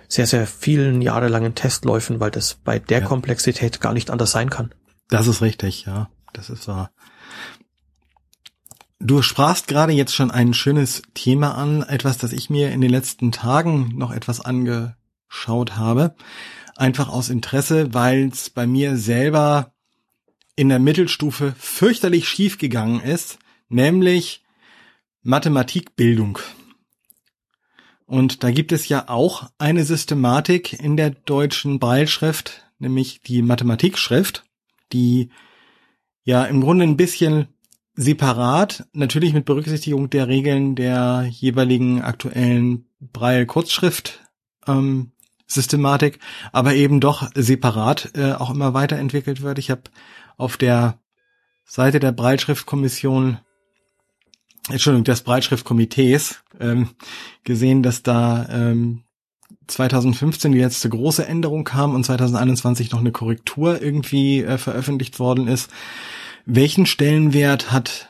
sehr, sehr vielen jahrelangen Testläufen, weil das bei der ja. Komplexität gar nicht anders sein kann. Das ist richtig, ja. Das ist wahr. Du sprachst gerade jetzt schon ein schönes Thema an, etwas, das ich mir in den letzten Tagen noch etwas angeschaut habe. Einfach aus Interesse, weil es bei mir selber in der Mittelstufe fürchterlich schief gegangen ist, nämlich Mathematikbildung. Und da gibt es ja auch eine Systematik in der deutschen Breilschrift, nämlich die Mathematikschrift, die ja im Grunde ein bisschen separat, natürlich mit Berücksichtigung der Regeln der jeweiligen aktuellen Breil-Kurzschrift ähm, Systematik, aber eben doch separat äh, auch immer weiterentwickelt wird. Ich habe auf der Seite der Breitschriftkommission, Entschuldigung, des Breitschriftkomitees ähm, gesehen, dass da ähm, 2015 die letzte große Änderung kam und 2021 noch eine Korrektur irgendwie äh, veröffentlicht worden ist. Welchen Stellenwert hat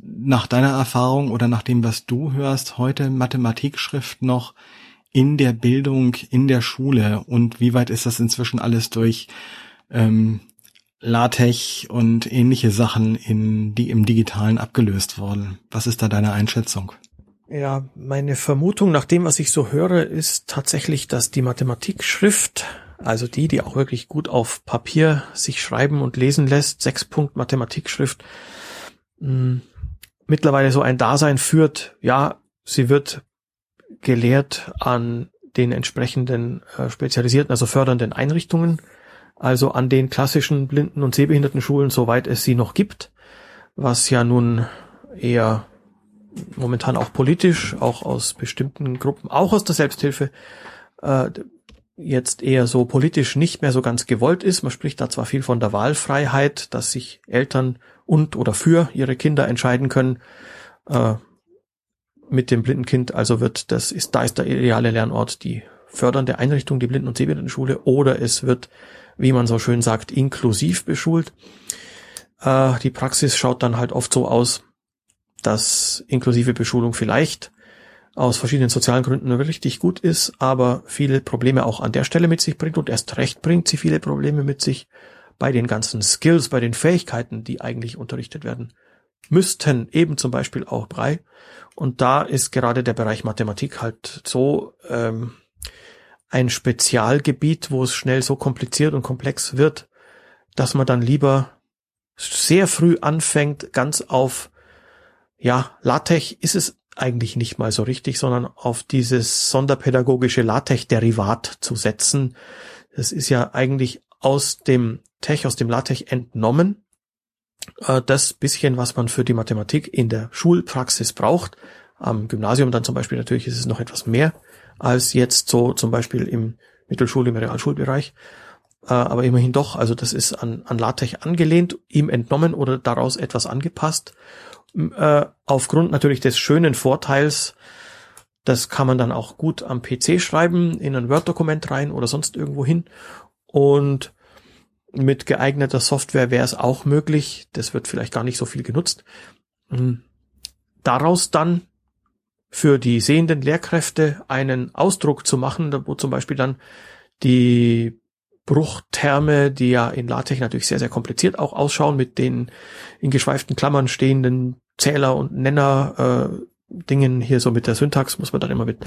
nach deiner Erfahrung oder nach dem, was du hörst, heute Mathematikschrift noch in der Bildung, in der Schule und wie weit ist das inzwischen alles durch ähm, LaTeX und ähnliche Sachen in die im Digitalen abgelöst worden. Was ist da deine Einschätzung? Ja, meine Vermutung nach dem, was ich so höre, ist tatsächlich, dass die Mathematikschrift, also die, die auch wirklich gut auf Papier sich schreiben und lesen lässt, sechs Punkt Mathematikschrift, hm, mittlerweile so ein Dasein führt. Ja, sie wird gelehrt an den entsprechenden äh, spezialisierten, also fördernden Einrichtungen also an den klassischen Blinden- und Sehbehindertenschulen, soweit es sie noch gibt, was ja nun eher momentan auch politisch, auch aus bestimmten Gruppen, auch aus der Selbsthilfe, äh, jetzt eher so politisch nicht mehr so ganz gewollt ist. Man spricht da zwar viel von der Wahlfreiheit, dass sich Eltern und oder für ihre Kinder entscheiden können. Äh, mit dem blinden Kind also wird das ist da ist der ideale Lernort die fördernde Einrichtung, die Blinden- und Sehbehindertenschule, oder es wird wie man so schön sagt, inklusiv beschult. Äh, die Praxis schaut dann halt oft so aus, dass inklusive Beschulung vielleicht aus verschiedenen sozialen Gründen richtig gut ist, aber viele Probleme auch an der Stelle mit sich bringt und erst recht bringt sie viele Probleme mit sich bei den ganzen Skills, bei den Fähigkeiten, die eigentlich unterrichtet werden müssten, eben zum Beispiel auch Brei. Und da ist gerade der Bereich Mathematik halt so ähm, ein Spezialgebiet, wo es schnell so kompliziert und komplex wird, dass man dann lieber sehr früh anfängt, ganz auf, ja, LaTeX ist es eigentlich nicht mal so richtig, sondern auf dieses sonderpädagogische LaTeX-Derivat zu setzen. Das ist ja eigentlich aus dem Tech, aus dem LaTeX entnommen. Äh, das bisschen, was man für die Mathematik in der Schulpraxis braucht. Am Gymnasium dann zum Beispiel natürlich ist es noch etwas mehr als jetzt so zum Beispiel im Mittelschul-, im Realschulbereich. Äh, aber immerhin doch, also das ist an, an LaTeX angelehnt, ihm entnommen oder daraus etwas angepasst. Äh, aufgrund natürlich des schönen Vorteils, das kann man dann auch gut am PC schreiben, in ein Word-Dokument rein oder sonst irgendwo hin. Und mit geeigneter Software wäre es auch möglich. Das wird vielleicht gar nicht so viel genutzt. Daraus dann für die sehenden Lehrkräfte einen Ausdruck zu machen, wo zum Beispiel dann die Bruchterme, die ja in LaTeX natürlich sehr, sehr kompliziert auch ausschauen, mit den in geschweiften Klammern stehenden Zähler und Nenner äh, Dingen hier so mit der Syntax muss man dann immer mit,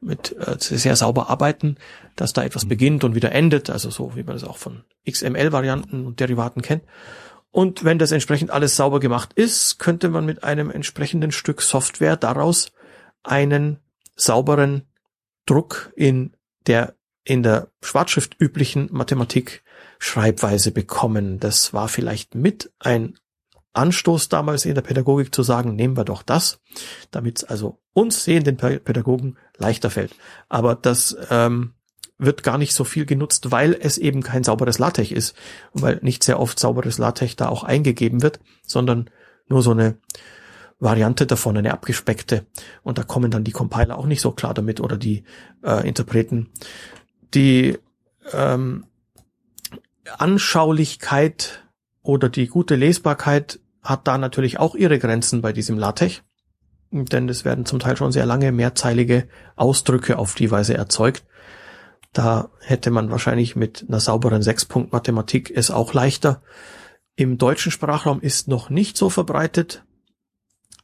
mit äh, sehr sauber arbeiten, dass da etwas mhm. beginnt und wieder endet, also so wie man das auch von XML-Varianten und Derivaten kennt. Und wenn das entsprechend alles sauber gemacht ist, könnte man mit einem entsprechenden Stück Software daraus einen sauberen Druck in der in der Schwarzschrift üblichen Mathematik Schreibweise bekommen. Das war vielleicht mit ein Anstoß damals in der Pädagogik zu sagen, nehmen wir doch das, damit es also uns sehenden Pädagogen leichter fällt. Aber das ähm, wird gar nicht so viel genutzt, weil es eben kein sauberes LaTeX ist, weil nicht sehr oft sauberes LaTeX da auch eingegeben wird, sondern nur so eine Variante davon, eine abgespeckte. Und da kommen dann die Compiler auch nicht so klar damit oder die äh, Interpreten. Die ähm, Anschaulichkeit oder die gute Lesbarkeit hat da natürlich auch ihre Grenzen bei diesem LaTeX. Denn es werden zum Teil schon sehr lange mehrzeilige Ausdrücke auf die Weise erzeugt. Da hätte man wahrscheinlich mit einer sauberen Sechspunkt-Mathematik es auch leichter. Im deutschen Sprachraum ist noch nicht so verbreitet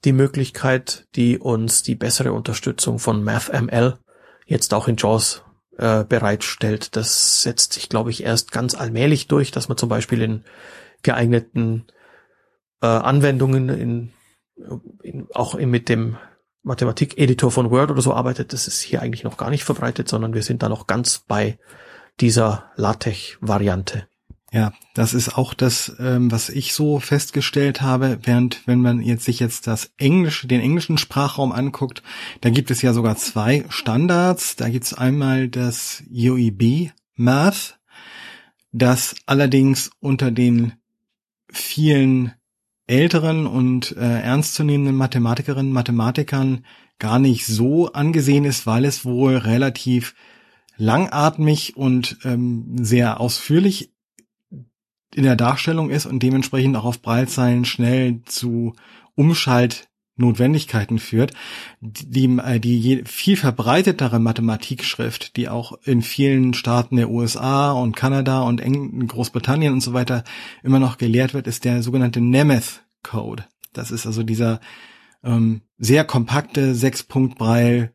die Möglichkeit, die uns die bessere Unterstützung von MathML jetzt auch in JAWS äh, bereitstellt. Das setzt sich, glaube ich, erst ganz allmählich durch, dass man zum Beispiel in geeigneten äh, Anwendungen in, in, auch in, mit dem Mathematik-Editor von Word oder so arbeitet, das ist hier eigentlich noch gar nicht verbreitet, sondern wir sind da noch ganz bei dieser LaTeX-Variante. Ja, das ist auch das, ähm, was ich so festgestellt habe, während wenn man jetzt sich jetzt das Englische, den englischen Sprachraum anguckt, da gibt es ja sogar zwei Standards. Da gibt es einmal das UEB Math, das allerdings unter den vielen älteren und äh, ernstzunehmenden Mathematikerinnen, Mathematikern gar nicht so angesehen ist, weil es wohl relativ langatmig und ähm, sehr ausführlich in der Darstellung ist und dementsprechend auch auf Breitzeilen schnell zu Umschalt Notwendigkeiten führt, die, äh, die viel verbreitetere Mathematikschrift, die auch in vielen Staaten der USA und Kanada und Großbritannien und so weiter immer noch gelehrt wird, ist der sogenannte Nemeth Code. Das ist also dieser ähm, sehr kompakte Sechs-Punkt-Braille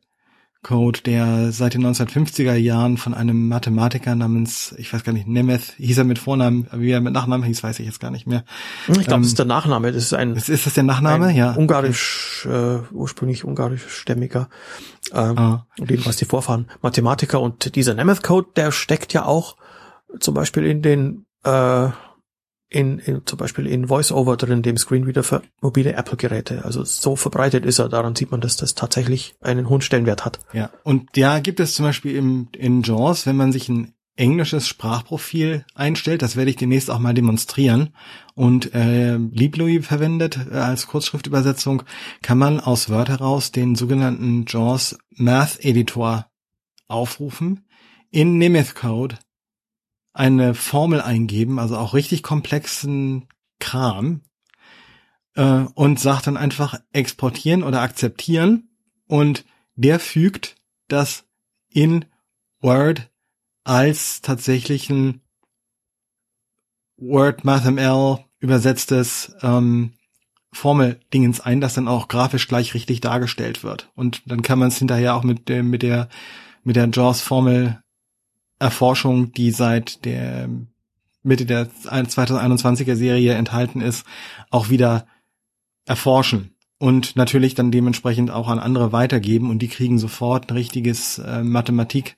Code, der seit den 1950er Jahren von einem Mathematiker namens, ich weiß gar nicht, Nemeth, hieß er mit Vornamen, wie er mit Nachnamen hieß, weiß ich jetzt gar nicht mehr. Ich glaube, ähm, das ist der Nachname. Das ist ein. Ist, ist das der Nachname? Ja. Ungarisch, äh, ursprünglich ungarisch-stämmiger. Ähm, ah. Und jedenfalls die Vorfahren Mathematiker und dieser Nemeth Code, der steckt ja auch zum Beispiel in den äh, in, in zum Beispiel in VoiceOver drin, dem Screenreader für mobile Apple-Geräte. Also so verbreitet ist er. Daran sieht man, dass das tatsächlich einen hohen Stellenwert hat. Ja, und ja, gibt es zum Beispiel im, in JAWS, wenn man sich ein englisches Sprachprofil einstellt, das werde ich demnächst auch mal demonstrieren, und äh, LibLouis verwendet äh, als Kurzschriftübersetzung, kann man aus Word heraus den sogenannten JAWS Math Editor aufrufen in Nemeth Code eine Formel eingeben, also auch richtig komplexen Kram, äh, und sagt dann einfach exportieren oder akzeptieren und der fügt das in Word als tatsächlichen Word MathML übersetztes ähm, Formeldingens ein, das dann auch grafisch gleich richtig dargestellt wird. Und dann kann man es hinterher auch mit dem, mit der, mit der JAWS Formel Erforschung, die seit der Mitte der 2021er Serie enthalten ist, auch wieder erforschen und natürlich dann dementsprechend auch an andere weitergeben und die kriegen sofort ein richtiges äh, Mathematik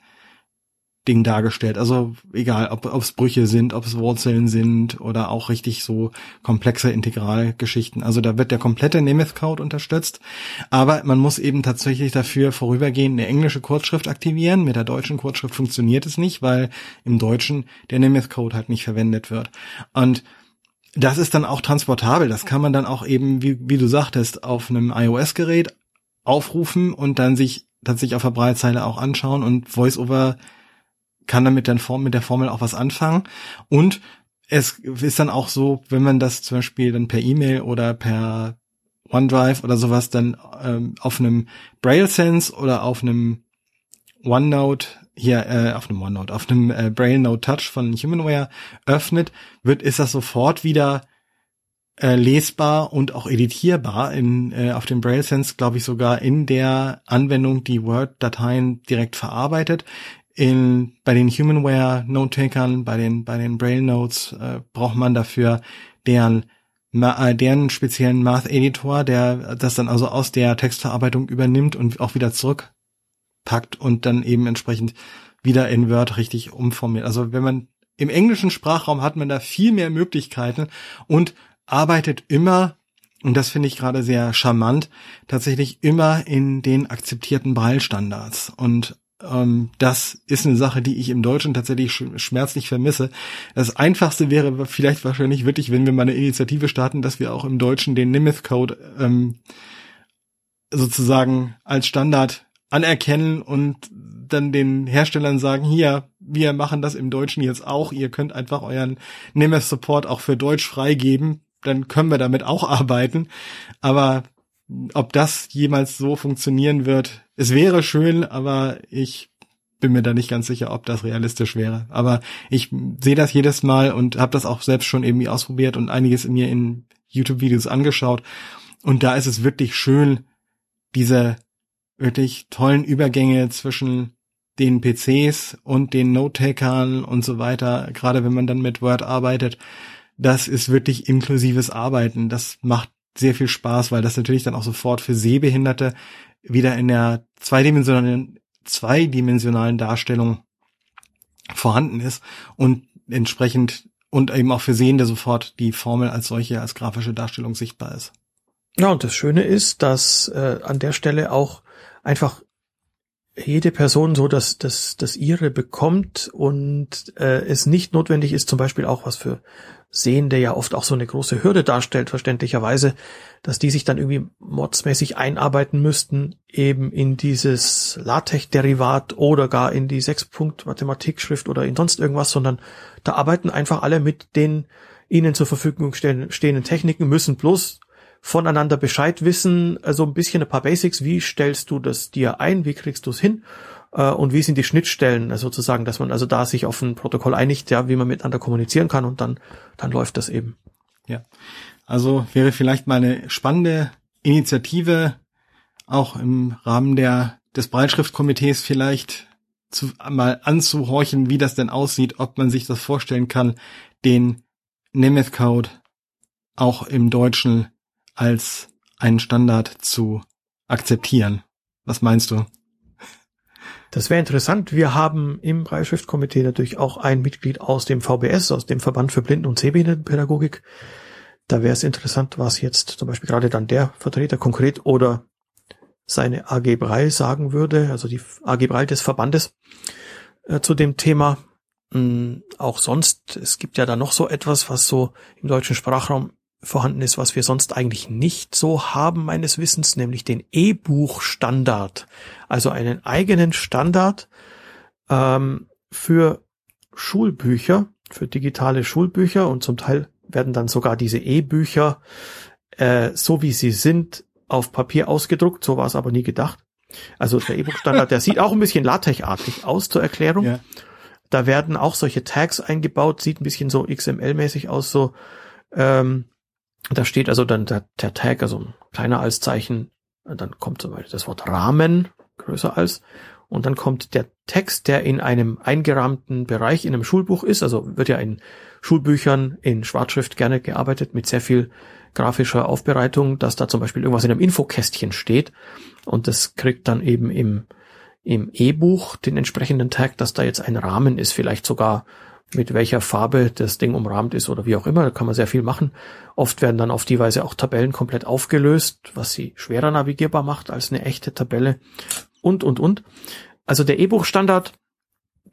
Ding dargestellt. Also egal, ob es Brüche sind, ob es Wurzeln sind oder auch richtig so komplexe Integralgeschichten. Also da wird der komplette Nemeth Code unterstützt. Aber man muss eben tatsächlich dafür vorübergehend eine englische Kurzschrift aktivieren. Mit der deutschen Kurzschrift funktioniert es nicht, weil im Deutschen der Nemeth Code halt nicht verwendet wird. Und das ist dann auch transportabel. Das kann man dann auch eben, wie, wie du sagtest, auf einem iOS-Gerät aufrufen und dann sich tatsächlich auf der Breitzeile auch anschauen und VoiceOver kann damit dann Form, mit der Formel auch was anfangen. Und es ist dann auch so, wenn man das zum Beispiel dann per E-Mail oder per OneDrive oder sowas dann ähm, auf einem Braille Sense oder auf einem OneNote hier äh, auf einem OneNote, auf einem äh, Braille Note Touch von Humanware öffnet, wird ist das sofort wieder äh, lesbar und auch editierbar in äh, auf dem Braille Sense, glaube ich sogar in der Anwendung, die Word-Dateien direkt verarbeitet. In bei den Humanware Note-Takern, bei den bei den Braille Notes äh, braucht man dafür deren äh, deren speziellen Math Editor, der das dann also aus der Textverarbeitung übernimmt und auch wieder zurückpackt und dann eben entsprechend wieder in Word richtig umformiert. Also wenn man im englischen Sprachraum hat man da viel mehr Möglichkeiten und arbeitet immer, und das finde ich gerade sehr charmant, tatsächlich immer in den akzeptierten Braille-Standards. Und das ist eine Sache, die ich im Deutschen tatsächlich schmerzlich vermisse. Das Einfachste wäre vielleicht wahrscheinlich wirklich, wenn wir mal eine Initiative starten, dass wir auch im Deutschen den Nimith-Code ähm, sozusagen als Standard anerkennen und dann den Herstellern sagen, hier, wir machen das im Deutschen jetzt auch, ihr könnt einfach euren Nemeth Support auch für Deutsch freigeben, dann können wir damit auch arbeiten. Aber ob das jemals so funktionieren wird, es wäre schön, aber ich bin mir da nicht ganz sicher, ob das realistisch wäre. Aber ich sehe das jedes Mal und habe das auch selbst schon irgendwie ausprobiert und einiges in mir in YouTube-Videos angeschaut. Und da ist es wirklich schön, diese wirklich tollen Übergänge zwischen den PCs und den Note-Takern und so weiter, gerade wenn man dann mit Word arbeitet, das ist wirklich inklusives Arbeiten. Das macht sehr viel Spaß, weil das natürlich dann auch sofort für Sehbehinderte wieder in der zweidimensionalen, zweidimensionalen Darstellung vorhanden ist und entsprechend und eben auch für Sehende sofort die Formel als solche, als grafische Darstellung sichtbar ist. Ja, und das Schöne ist, dass äh, an der Stelle auch einfach jede Person so dass das, das ihre bekommt und äh, es nicht notwendig ist, zum Beispiel auch was für Sehende ja oft auch so eine große Hürde darstellt, verständlicherweise, dass die sich dann irgendwie modsmäßig einarbeiten müssten, eben in dieses LaTeX-Derivat oder gar in die Sechs-Punkt-Mathematikschrift oder in sonst irgendwas, sondern da arbeiten einfach alle mit den ihnen zur Verfügung stehenden Techniken, müssen bloß voneinander Bescheid wissen, also ein bisschen ein paar Basics, wie stellst du das dir ein, wie kriegst du es hin? Äh, und wie sind die Schnittstellen also sozusagen, dass man also da sich auf ein Protokoll einigt, ja, wie man miteinander kommunizieren kann und dann, dann läuft das eben. Ja, also wäre vielleicht mal eine spannende Initiative, auch im Rahmen der, des Breitschriftkomitees vielleicht zu, mal anzuhorchen, wie das denn aussieht, ob man sich das vorstellen kann, den Nemeth Code auch im Deutschen als einen Standard zu akzeptieren. Was meinst du? Das wäre interessant. Wir haben im Breitschriftkomitee natürlich auch ein Mitglied aus dem VBS, aus dem Verband für Blinden- und Sehbehindertenpädagogik. Da wäre es interessant, was jetzt zum Beispiel gerade dann der Vertreter konkret oder seine AG Breil sagen würde, also die AG Breil des Verbandes äh, zu dem Thema. Ähm, auch sonst, es gibt ja da noch so etwas, was so im deutschen Sprachraum vorhanden ist, was wir sonst eigentlich nicht so haben meines Wissens, nämlich den E-Buch-Standard. Also einen eigenen Standard ähm, für Schulbücher, für digitale Schulbücher und zum Teil werden dann sogar diese E-Bücher, äh, so wie sie sind, auf Papier ausgedruckt. So war es aber nie gedacht. Also der E-Buch-Standard, der sieht auch ein bisschen LaTeX-artig aus zur Erklärung. Ja. Da werden auch solche Tags eingebaut, sieht ein bisschen so XML-mäßig aus, so ähm, da steht also dann der, der Tag, also ein kleiner als Zeichen, dann kommt zum Beispiel das Wort Rahmen, größer als, und dann kommt der Text, der in einem eingerahmten Bereich in einem Schulbuch ist, also wird ja in Schulbüchern in Schwarzschrift gerne gearbeitet mit sehr viel grafischer Aufbereitung, dass da zum Beispiel irgendwas in einem Infokästchen steht. Und das kriegt dann eben im im E-Buch den entsprechenden Tag, dass da jetzt ein Rahmen ist, vielleicht sogar mit welcher Farbe das Ding umrahmt ist oder wie auch immer. Da kann man sehr viel machen. Oft werden dann auf die Weise auch Tabellen komplett aufgelöst, was sie schwerer navigierbar macht als eine echte Tabelle und, und, und. Also der E-Buch-Standard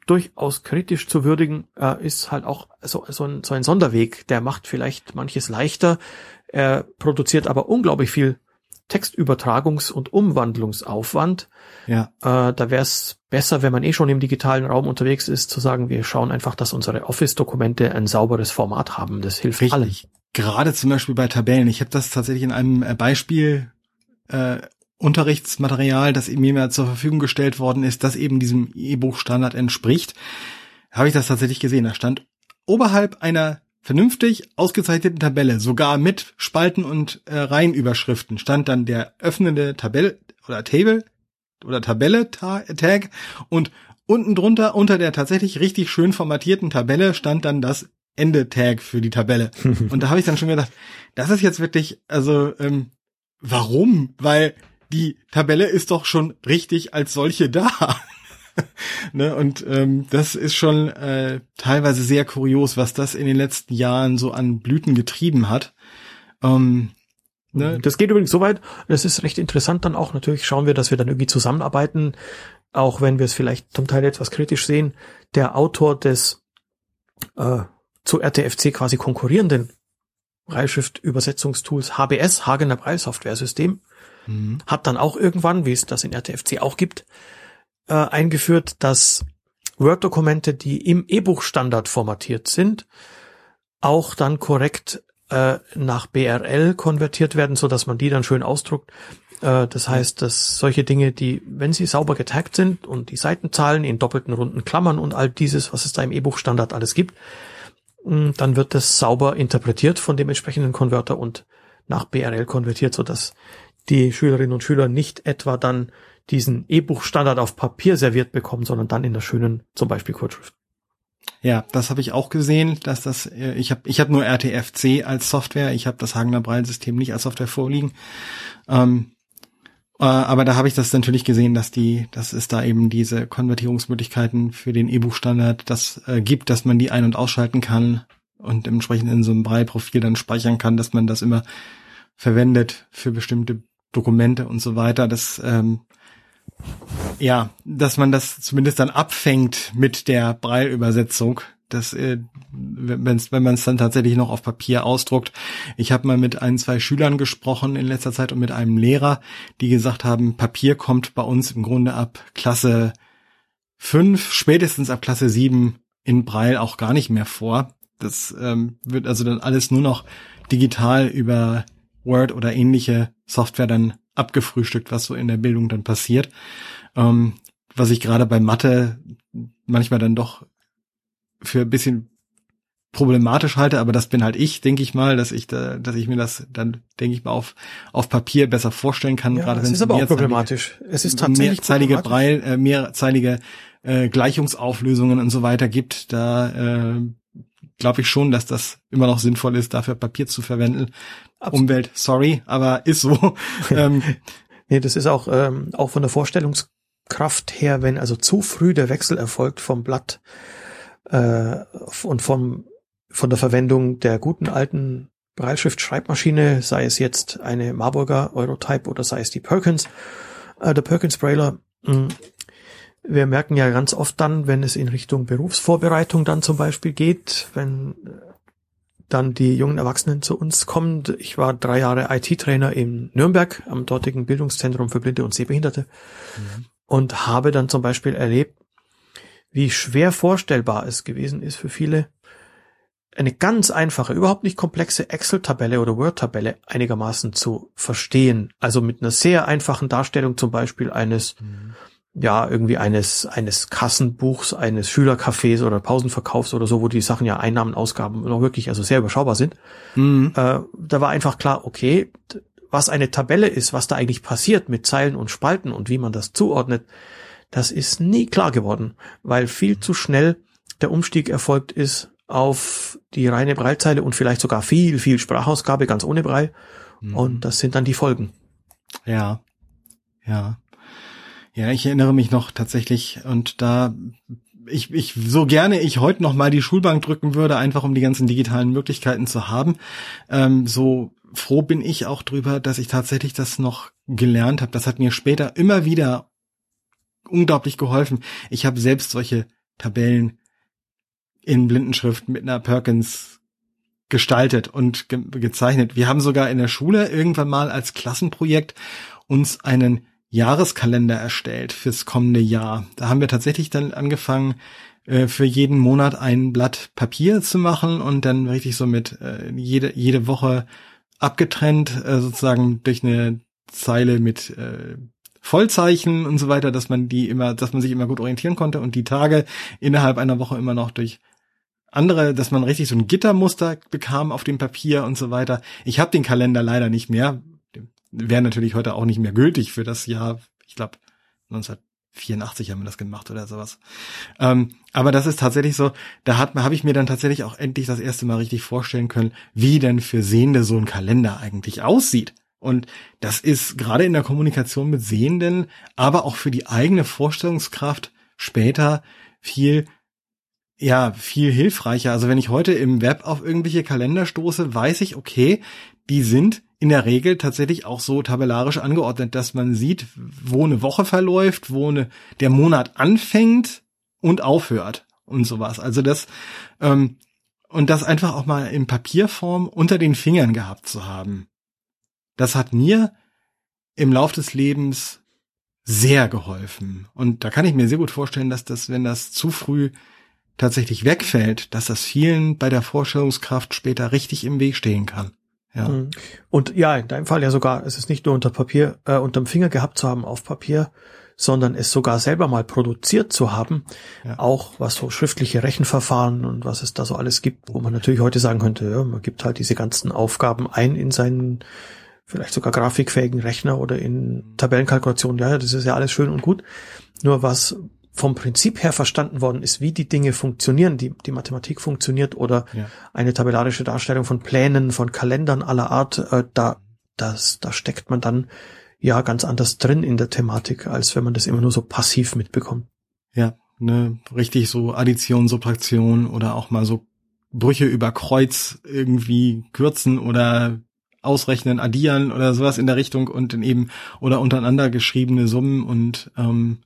durchaus kritisch zu würdigen, äh, ist halt auch so, so, ein, so ein Sonderweg. Der macht vielleicht manches leichter, er produziert aber unglaublich viel Textübertragungs- und Umwandlungsaufwand. Ja. Äh, da wäre es besser, wenn man eh schon im digitalen Raum unterwegs ist, zu sagen, wir schauen einfach, dass unsere Office-Dokumente ein sauberes Format haben. Das hilft Richtig. allen. Gerade zum Beispiel bei Tabellen. Ich habe das tatsächlich in einem äh, Beispiel äh, Unterrichtsmaterial, das mir mal zur Verfügung gestellt worden ist, das eben diesem E-Buch-Standard entspricht, habe ich das tatsächlich gesehen. Da stand oberhalb einer vernünftig ausgezeichneten Tabelle, sogar mit Spalten und äh, Reihenüberschriften, stand dann der öffnende Tabelle oder Table oder Tabelle Ta Tag und unten drunter unter der tatsächlich richtig schön formatierten Tabelle stand dann das Ende Tag für die Tabelle. und da habe ich dann schon gedacht, das ist jetzt wirklich, also ähm, warum? Weil die Tabelle ist doch schon richtig als solche da. ne? Und ähm, das ist schon äh, teilweise sehr kurios, was das in den letzten Jahren so an Blüten getrieben hat. Ähm, ne? Das geht übrigens so weit, das ist recht interessant dann auch. Natürlich schauen wir, dass wir dann irgendwie zusammenarbeiten, auch wenn wir es vielleicht zum Teil etwas kritisch sehen. Der Autor des äh, zu RTFC quasi konkurrierenden Breilschrift-Übersetzungstools HBS, Hagener Breilsoftware-System, Mhm. hat dann auch irgendwann, wie es das in RTFC auch gibt, äh, eingeführt, dass Word-Dokumente, die im E-Buch-Standard formatiert sind, auch dann korrekt äh, nach BRL konvertiert werden, so dass man die dann schön ausdruckt. Äh, das heißt, dass solche Dinge, die, wenn sie sauber getaggt sind und die Seitenzahlen in doppelten runden Klammern und all dieses, was es da im E-Buch-Standard alles gibt, mh, dann wird das sauber interpretiert von dem entsprechenden Konverter und nach BRL konvertiert, so dass die Schülerinnen und Schüler nicht etwa dann diesen E-Buch-Standard auf Papier serviert bekommen, sondern dann in der schönen, zum Beispiel Kurzschrift. Ja, das habe ich auch gesehen, dass das äh, ich habe ich habe nur RTFC als Software, ich habe das Hagener Braille-System nicht als Software vorliegen. Ähm, äh, aber da habe ich das natürlich gesehen, dass die, dass es da eben diese Konvertierungsmöglichkeiten für den E-Buch-Standard das äh, gibt, dass man die ein- und ausschalten kann und entsprechend in so einem Braille-Profil dann speichern kann, dass man das immer verwendet für bestimmte Dokumente und so weiter. Das ähm, ja, dass man das zumindest dann abfängt mit der Braille-Übersetzung. Das, äh, wenn's, wenn man es dann tatsächlich noch auf Papier ausdruckt. Ich habe mal mit ein, zwei Schülern gesprochen in letzter Zeit und mit einem Lehrer, die gesagt haben, Papier kommt bei uns im Grunde ab Klasse fünf, spätestens ab Klasse sieben in Braille auch gar nicht mehr vor. Das ähm, wird also dann alles nur noch digital über Word oder ähnliche Software dann abgefrühstückt, was so in der Bildung dann passiert. Ähm, was ich gerade bei Mathe manchmal dann doch für ein bisschen problematisch halte, aber das bin halt ich, denke ich mal, dass ich da, dass ich mir das dann, denke ich mal, auf, auf Papier besser vorstellen kann. Ja, gerade es wenn ist aber auch problematisch. Es ist tatsächlich mehrzeilige. Breil, äh, mehrzeilige äh, Gleichungsauflösungen und so weiter gibt, da äh, glaube ich schon, dass das immer noch sinnvoll ist, dafür Papier zu verwenden. Absolut. Umwelt, sorry, aber ist so. ähm, Nee, das ist auch, ähm, auch von der Vorstellungskraft her, wenn also zu früh der Wechsel erfolgt vom Blatt äh, und vom, von der Verwendung der guten alten Breitschrift-Schreibmaschine, sei es jetzt eine Marburger Eurotype oder sei es die Perkins, äh, der Perkins Brailler. Wir merken ja ganz oft dann, wenn es in Richtung Berufsvorbereitung dann zum Beispiel geht, wenn äh, dann die jungen Erwachsenen zu uns kommen. Ich war drei Jahre IT-Trainer in Nürnberg am dortigen Bildungszentrum für Blinde und Sehbehinderte und habe dann zum Beispiel erlebt, wie schwer vorstellbar es gewesen ist für viele, eine ganz einfache, überhaupt nicht komplexe Excel-Tabelle oder Word-Tabelle einigermaßen zu verstehen. Also mit einer sehr einfachen Darstellung zum Beispiel eines, ja, irgendwie eines, eines Kassenbuchs, eines Schülercafés oder Pausenverkaufs oder so, wo die Sachen ja Einnahmen, Ausgaben noch wirklich also sehr überschaubar sind. mhm. Äh, da war einfach klar, okay, was eine Tabelle ist, was da eigentlich passiert mit Zeilen und Spalten und wie man das zuordnet, das ist nie klar geworden, weil viel zu schnell der Umstieg erfolgt ist auf die reine Breilzeile und vielleicht sogar viel, viel Sprachausgabe ganz ohne Breil. Und das sind dann die Folgen. Ja, ja. Ja, ich erinnere mich noch tatsächlich und da ich, ich so gerne ich heute noch mal die Schulbank drücken würde, einfach um die ganzen digitalen Möglichkeiten zu haben. Ähm, so froh bin ich auch drüber, dass ich tatsächlich das noch gelernt habe. Das hat mir später immer wieder unglaublich geholfen. Ich habe selbst solche Tabellen in Blindenschrift mit einer Perkins gestaltet und ge gezeichnet. Wir haben sogar in der Schule irgendwann mal als Klassenprojekt uns einen Jahreskalender erstellt fürs kommende Jahr. Da haben wir tatsächlich dann angefangen, äh, für jeden Monat ein Blatt Papier zu machen und dann richtig so mit äh, jede, jede Woche abgetrennt, äh, sozusagen durch eine Zeile mit Vollzeichen und so weiter, dass man die immer, dass man sich immer gut orientieren konnte und die Tage innerhalb einer Woche immer noch durch andere, dass man richtig so ein Gittermuster bekam auf dem Papier und so weiter. Ich habe den Kalender leider nicht mehr. Wäre natürlich heute auch nicht mehr gültig für das Jahr, ich glaube 1984 haben wir das gemacht oder sowas. Ähm, aber das ist tatsächlich so, da hat habe ich mir dann tatsächlich auch endlich das erste Mal richtig vorstellen können, wie denn für Sehende so ein Kalender eigentlich aussieht. Und das ist gerade in der Kommunikation mit Sehenden, aber auch für die eigene Vorstellungskraft später viel ja, viel hilfreicher. Also wenn ich heute im Web auf irgendwelche Kalender stoße, weiß ich, okay, die sind in der Regel tatsächlich auch so tabellarisch angeordnet, dass man sieht, wo eine Woche verläuft, wo eine, der Monat anfängt und aufhört und sowas. Also das, ähm, und das einfach auch mal in Papierform unter den Fingern gehabt zu haben. Das hat mir im Lauf des Lebens sehr geholfen. Und da kann ich mir sehr gut vorstellen, dass das, wenn das zu früh tatsächlich wegfällt, dass das vielen bei der Vorstellungskraft später richtig im Weg stehen kann. Ja. Mhm. Und ja, in deinem Fall ja sogar, es ist nicht nur unter Papier, äh, unterm Finger gehabt zu haben auf Papier, sondern es sogar selber mal produziert zu haben, ja. auch was so schriftliche Rechenverfahren und was es da so alles gibt, wo man natürlich heute sagen könnte, ja, man gibt halt diese ganzen Aufgaben ein in seinen vielleicht sogar grafikfähigen Rechner oder in Tabellenkalkulationen, ja, das ist ja alles schön und gut. Nur was vom Prinzip her verstanden worden ist, wie die Dinge funktionieren, die, die Mathematik funktioniert oder ja. eine tabellarische Darstellung von Plänen, von Kalendern aller Art, äh, da, das, da steckt man dann ja ganz anders drin in der Thematik, als wenn man das immer nur so passiv mitbekommt. Ja, ne, richtig so Addition, Subtraktion oder auch mal so Brüche über Kreuz irgendwie kürzen oder ausrechnen, addieren oder sowas in der Richtung und dann eben oder untereinander geschriebene Summen und ähm,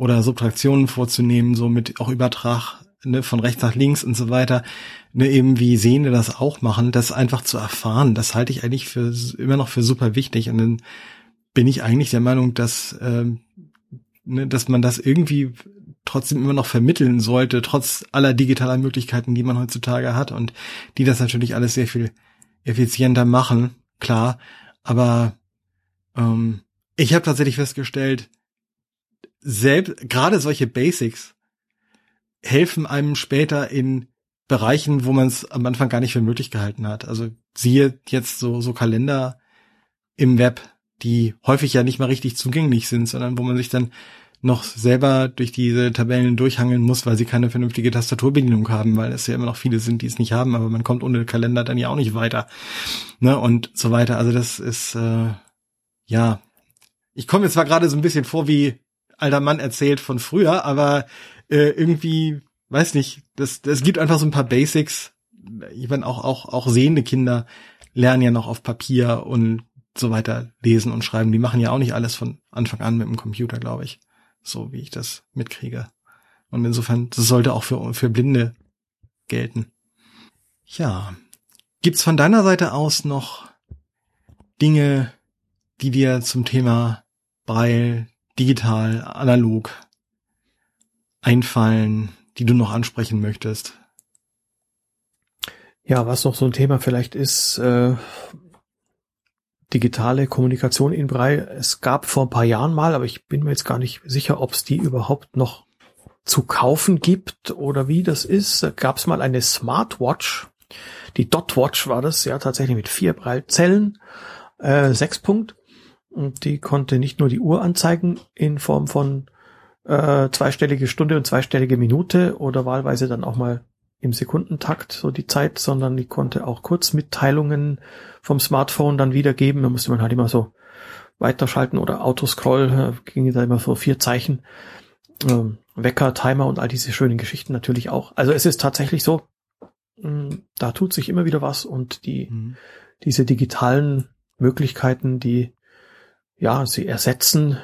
oder Subtraktionen vorzunehmen, so mit auch Übertrag ne, von rechts nach links und so weiter, ne, eben wie Sehende das auch machen, das einfach zu erfahren, das halte ich eigentlich für immer noch für super wichtig. Und dann bin ich eigentlich der Meinung, dass, ähm, ne, dass man das irgendwie trotzdem immer noch vermitteln sollte, trotz aller digitaler Möglichkeiten, die man heutzutage hat und die das natürlich alles sehr viel effizienter machen, klar. Aber ähm, ich habe tatsächlich festgestellt, selbst, gerade solche Basics helfen einem später in Bereichen, wo man es am Anfang gar nicht für möglich gehalten hat. Also siehe jetzt so, so Kalender im Web, die häufig ja nicht mal richtig zugänglich sind, sondern wo man sich dann noch selber durch diese Tabellen durchhangeln muss, weil sie keine vernünftige Tastaturbedienung haben, weil es ja immer noch viele sind, die es nicht haben, aber man kommt ohne Kalender dann ja auch nicht weiter. Ne, und so weiter. Also das ist äh, ja. Ich komme jetzt zwar gerade so ein bisschen vor wie alter Mann erzählt von früher, aber äh, irgendwie, weiß nicht, das, das gibt einfach so ein paar Basics. Ich meine, auch, auch, auch sehende Kinder lernen ja noch auf Papier und so weiter lesen und schreiben. Die machen ja auch nicht alles von Anfang an mit dem Computer, glaube ich. So wie ich das mitkriege. Und insofern, das sollte auch für, für Blinde gelten. Ja. Gibt's von deiner Seite aus noch Dinge, die dir zum Thema Braille, digital, analog einfallen, die du noch ansprechen möchtest? Ja, was noch so ein Thema vielleicht ist, äh, digitale Kommunikation in Brei. Es gab vor ein paar Jahren mal, aber ich bin mir jetzt gar nicht sicher, ob es die überhaupt noch zu kaufen gibt oder wie das ist. Gab es mal eine Smartwatch, die Dotwatch war das, ja tatsächlich mit vier Braillezellen, äh, sechs Punkt. Und die konnte nicht nur die Uhr anzeigen in Form von äh, zweistellige Stunde und zweistellige Minute oder wahlweise dann auch mal im Sekundentakt so die Zeit, sondern die konnte auch Kurzmitteilungen vom Smartphone dann wiedergeben. Da musste man halt immer so weiterschalten oder Autoscroll, äh, ging da immer so vier Zeichen. Ähm, Wecker, Timer und all diese schönen Geschichten natürlich auch. Also es ist tatsächlich so, mh, mm, da tut sich immer wieder was und die, mhm. diese digitalen Möglichkeiten, die ja, sie ersetzen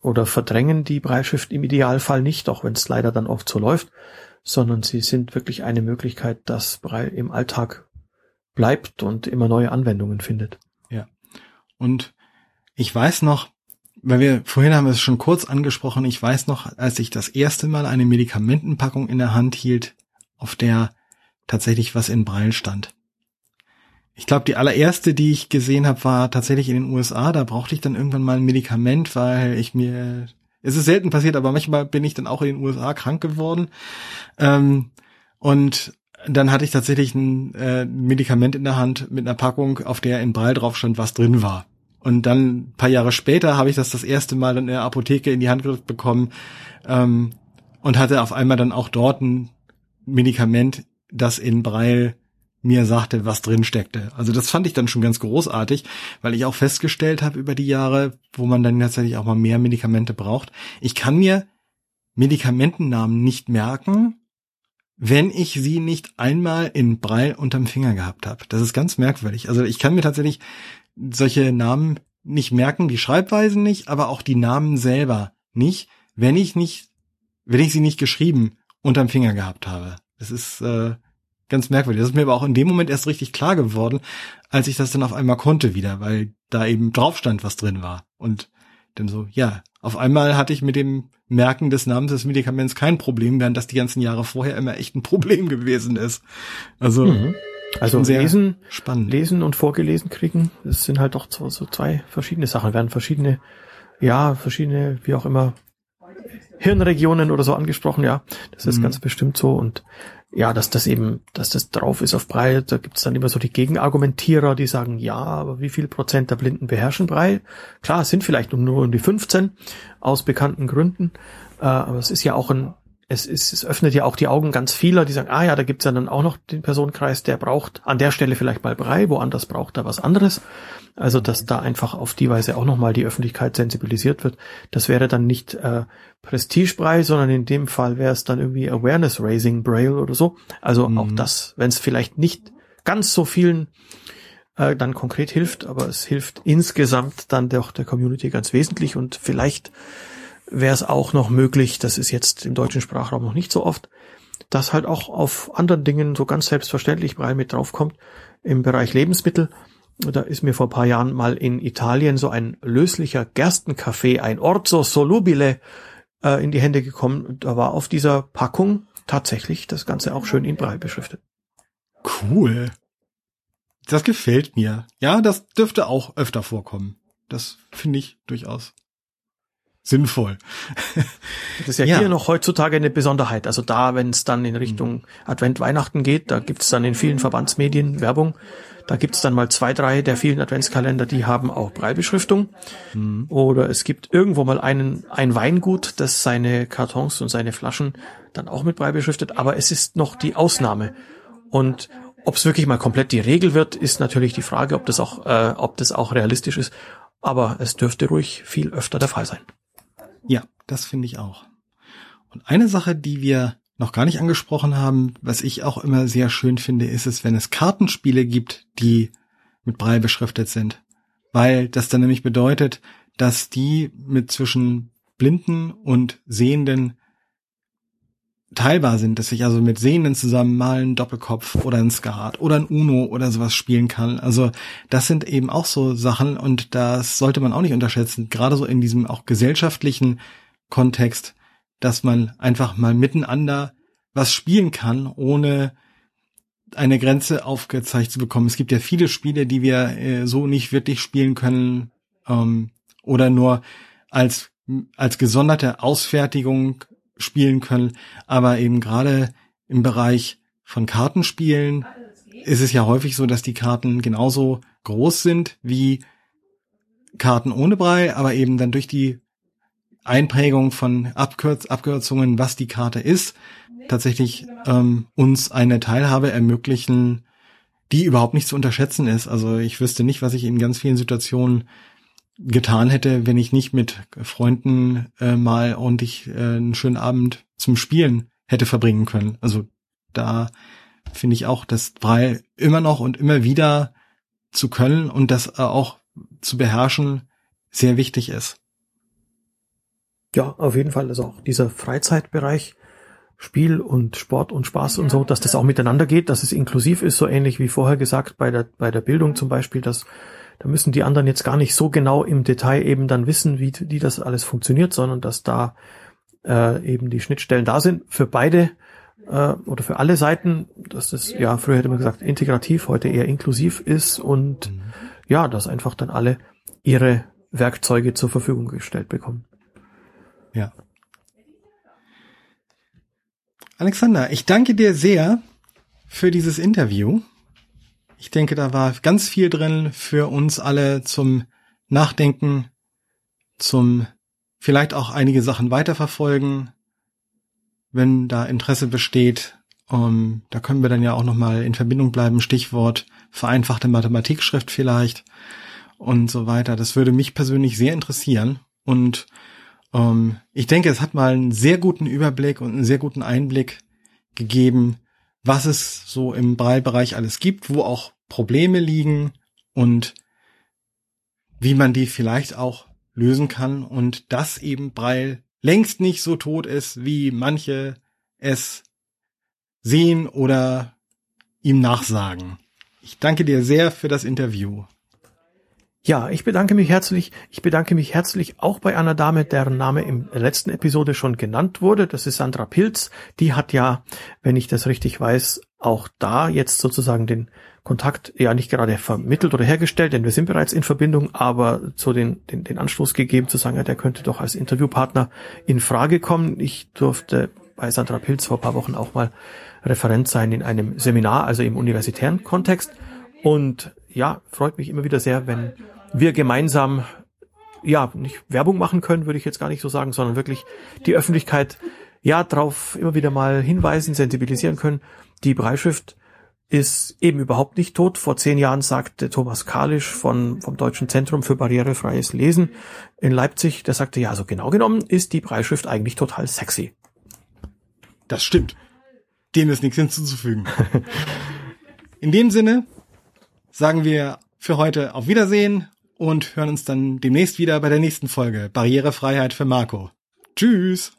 oder verdrängen die Breitschrift im Idealfall nicht, auch wenn es leider dann oft so läuft, sondern sie sind wirklich eine Möglichkeit, das Brei im Alltag bleibt und immer neue Anwendungen findet. Und ich weiß noch, weil wir vorhin haben wir es schon kurz angesprochen, ich weiß noch, als ich das erste Mal eine Medikamentenpackung in der Hand hielt, auf der tatsächlich was in Braille stand. Ich glaube, die allererste, die ich gesehen habe, war tatsächlich in den USA. Da brauchte ich dann irgendwann mal ein Medikament, weil ich mir, es ist selten passiert, aber manchmal bin ich dann auch in den USA krank geworden. Ähm, und dann hatte ich tatsächlich ein äh, Medikament in der Hand mit einer Packung, auf der in Braille drauf stand, was drin war. Und dann paar Jahre später habe ich das das erste Mal in der Apotheke in die Hand bekommen ähm, und hatte auf einmal dann auch dort ein Medikament, das in Braille mir sagte, was drin steckte. Also das fand ich dann schon ganz großartig, weil ich auch festgestellt habe über die Jahre, wo man dann tatsächlich auch mal mehr Medikamente braucht. Ich kann mir Medikamentennamen nicht merken, wenn ich sie nicht einmal in Braille unterm Finger gehabt habe. Das ist ganz merkwürdig. Also ich kann mir tatsächlich solche Namen nicht merken, die Schreibweisen nicht, aber auch die Namen selber nicht, wenn ich nicht, wenn ich sie nicht geschrieben unterm Finger gehabt habe. Das ist äh, ganz merkwürdig. Das ist mir aber auch in dem Moment erst richtig klar geworden, als ich das dann auf einmal konnte wieder, weil da eben drauf stand, was drin war. Und dann so, ja, auf einmal hatte ich mit dem Merken des Namens des Medikaments kein Problem, während das die ganzen Jahre vorher immer echt ein Problem gewesen ist. Also, Mhm. Also sehr lesen, spannend. lesen und vorgelesen kriegen, das sind halt doch so, so zwei verschiedene Sachen, werden verschiedene, ja, verschiedene, wie auch immer, Hirnregionen oder so angesprochen, ja. Das ist Mhm. ganz bestimmt so und ja, dass das eben, dass das drauf ist auf Braille, da gibt's dann immer so die Gegenargumentierer, die sagen, ja, aber wie viel Prozent der Blinden beherrschen Braille? Klar, es sind vielleicht nur um die 15 aus bekannten Gründen, äh, aber es ist ja auch ein, es ist, es öffnet ja auch die Augen ganz vieler, die sagen, ah ja, da gibt's ja dann auch noch den Personenkreis, der braucht an der Stelle vielleicht mal Braille, woanders braucht er was anderes. Also, dass da einfach auf die Weise auch nochmal die Öffentlichkeit sensibilisiert wird. Das wäre dann nicht äh, Prestigebrei, sondern in dem Fall wäre es dann irgendwie Awareness Raising Braille oder so. Also Mhm. auch das, wenn es vielleicht nicht ganz so vielen äh, dann konkret hilft, aber es hilft insgesamt dann doch der Community ganz wesentlich und vielleicht wäre es auch noch möglich, das ist jetzt im deutschen Sprachraum noch nicht so oft, dass halt auch auf anderen Dingen so ganz selbstverständlich Braille mit draufkommt. Im Bereich Lebensmittel, da ist mir vor paar Jahren mal in Italien so ein löslicher Gerstenkaffee, ein Orzo Solubile, äh, in die Hände gekommen. Da war auf dieser Packung tatsächlich das Ganze auch schön in Braille beschriftet. Cool. Das gefällt mir. Ja, das dürfte auch öfter vorkommen. Das finde ich durchaus sinnvoll. Das ist ja, Ja. hier noch heutzutage eine Besonderheit. Also da, wenn es dann in Richtung Advent, Weihnachten geht, da gibt's dann in vielen Verbandsmedien Werbung. Da gibt's dann mal zwei, drei der vielen Adventskalender, die haben auch Breilbeschriftung. Oder es gibt irgendwo mal einen, ein Weingut, das seine Kartons und seine Flaschen dann auch mit Brei beschriftet. Aber es ist noch die Ausnahme. Und ob es wirklich mal komplett die Regel wird, ist natürlich die Frage, ob das auch, äh, ob das auch realistisch ist. Aber es dürfte ruhig viel öfter der Fall sein. Ja, das finde ich auch. Und eine Sache, die wir noch gar nicht angesprochen haben, was ich auch immer sehr schön finde, ist es, wenn es Kartenspiele gibt, die mit Braille beschriftet sind. Weil das dann nämlich bedeutet, dass die mit zwischen Blinden und Sehenden teilbar sind, dass ich also mit Sehenden zusammen mal einen Doppelkopf oder ein Skat oder ein Uno oder sowas spielen kann. Also das sind eben auch so Sachen und das sollte man auch nicht unterschätzen, gerade so in diesem auch gesellschaftlichen Kontext, dass man einfach mal miteinander was spielen kann, ohne eine Grenze aufgezeigt zu bekommen. Es gibt ja viele Spiele, die wir äh, so nicht wirklich spielen können ähm, oder nur als als gesonderte Ausfertigung spielen können. Aber eben gerade im Bereich von Kartenspielen ist es ja häufig so, dass die Karten genauso groß sind wie Karten ohne Brei, aber eben dann durch die Einprägung von Abkürz Abkürzungen, was die Karte ist, tatsächlich ähm, uns eine Teilhabe ermöglichen, die überhaupt nicht zu unterschätzen ist. Also ich wüsste nicht, was ich in ganz vielen Situationen getan hätte, wenn ich nicht mit Freunden äh, mal ordentlich äh, einen schönen Abend zum Spielen hätte verbringen können. Also da finde ich auch, dass Brei immer noch und immer wieder zu können und das äh, auch zu beherrschen sehr wichtig ist. Ja, auf jeden Fall. Also auch dieser Freizeitbereich Spiel und Sport und Spaß und so, dass das auch miteinander geht, dass es inklusiv ist, so ähnlich wie vorher gesagt bei der, bei der Bildung zum Beispiel, dass da müssen die anderen jetzt gar nicht so genau im Detail eben dann wissen, wie, wie das alles funktioniert, sondern dass da äh, eben die Schnittstellen da sind für beide äh, oder für alle Seiten, dass das, ja, früher hätte man gesagt, integrativ, heute eher inklusiv ist und mhm. ja, dass einfach dann alle ihre Werkzeuge zur Verfügung gestellt bekommen. Ja. Alexander, ich danke dir sehr für dieses Interview. Ich denke, da war ganz viel drin für uns alle zum Nachdenken, zum vielleicht auch einige Sachen weiterverfolgen, wenn da Interesse besteht. Um, da können wir dann ja auch nochmal in Verbindung bleiben. Stichwort vereinfachte Mathematikschrift vielleicht und so weiter. Das würde mich persönlich sehr interessieren. Und ähm, ich denke, es hat mal einen sehr guten Überblick und einen sehr guten Einblick gegeben, was es so im Braille-Bereich alles gibt, wo auch Probleme liegen und wie man die vielleicht auch lösen kann und dass eben Braille längst nicht so tot ist, wie manche es sehen oder ihm nachsagen. Ich danke dir sehr für das Interview. Ja, ich bedanke mich herzlich. Ich bedanke mich herzlich auch bei einer Dame, deren Name im letzten Episode schon genannt wurde. Das ist Sandra Pilz. Die hat ja, wenn ich das richtig weiß, auch da jetzt sozusagen den Kontakt ja nicht gerade vermittelt oder hergestellt, denn wir sind bereits in Verbindung, aber so den, den, den Anstoß gegeben zu sagen, ja, der könnte doch als Interviewpartner in Frage kommen. Ich durfte bei Sandra Pilz vor paar Wochen auch mal Referent sein in einem Seminar, also im universitären Kontext. Und ja, freut mich immer wieder sehr, wenn wir gemeinsam ja nicht Werbung machen können, würde ich jetzt gar nicht so sagen, sondern wirklich die Öffentlichkeit ja darauf immer wieder mal hinweisen, sensibilisieren können. Die Breitschrift ist eben überhaupt nicht tot. Vor zehn Jahren sagte Thomas Kalisch von, vom Deutschen Zentrum für barrierefreies Lesen in Leipzig, der sagte, ja, so genau genommen ist die Breitschrift eigentlich total sexy. Das stimmt. Dem ist nichts hinzuzufügen. in dem Sinne sagen wir für heute auf Wiedersehen und hören uns dann demnächst wieder bei der nächsten Folge Barrierefreiheit für Marco. Tschüss!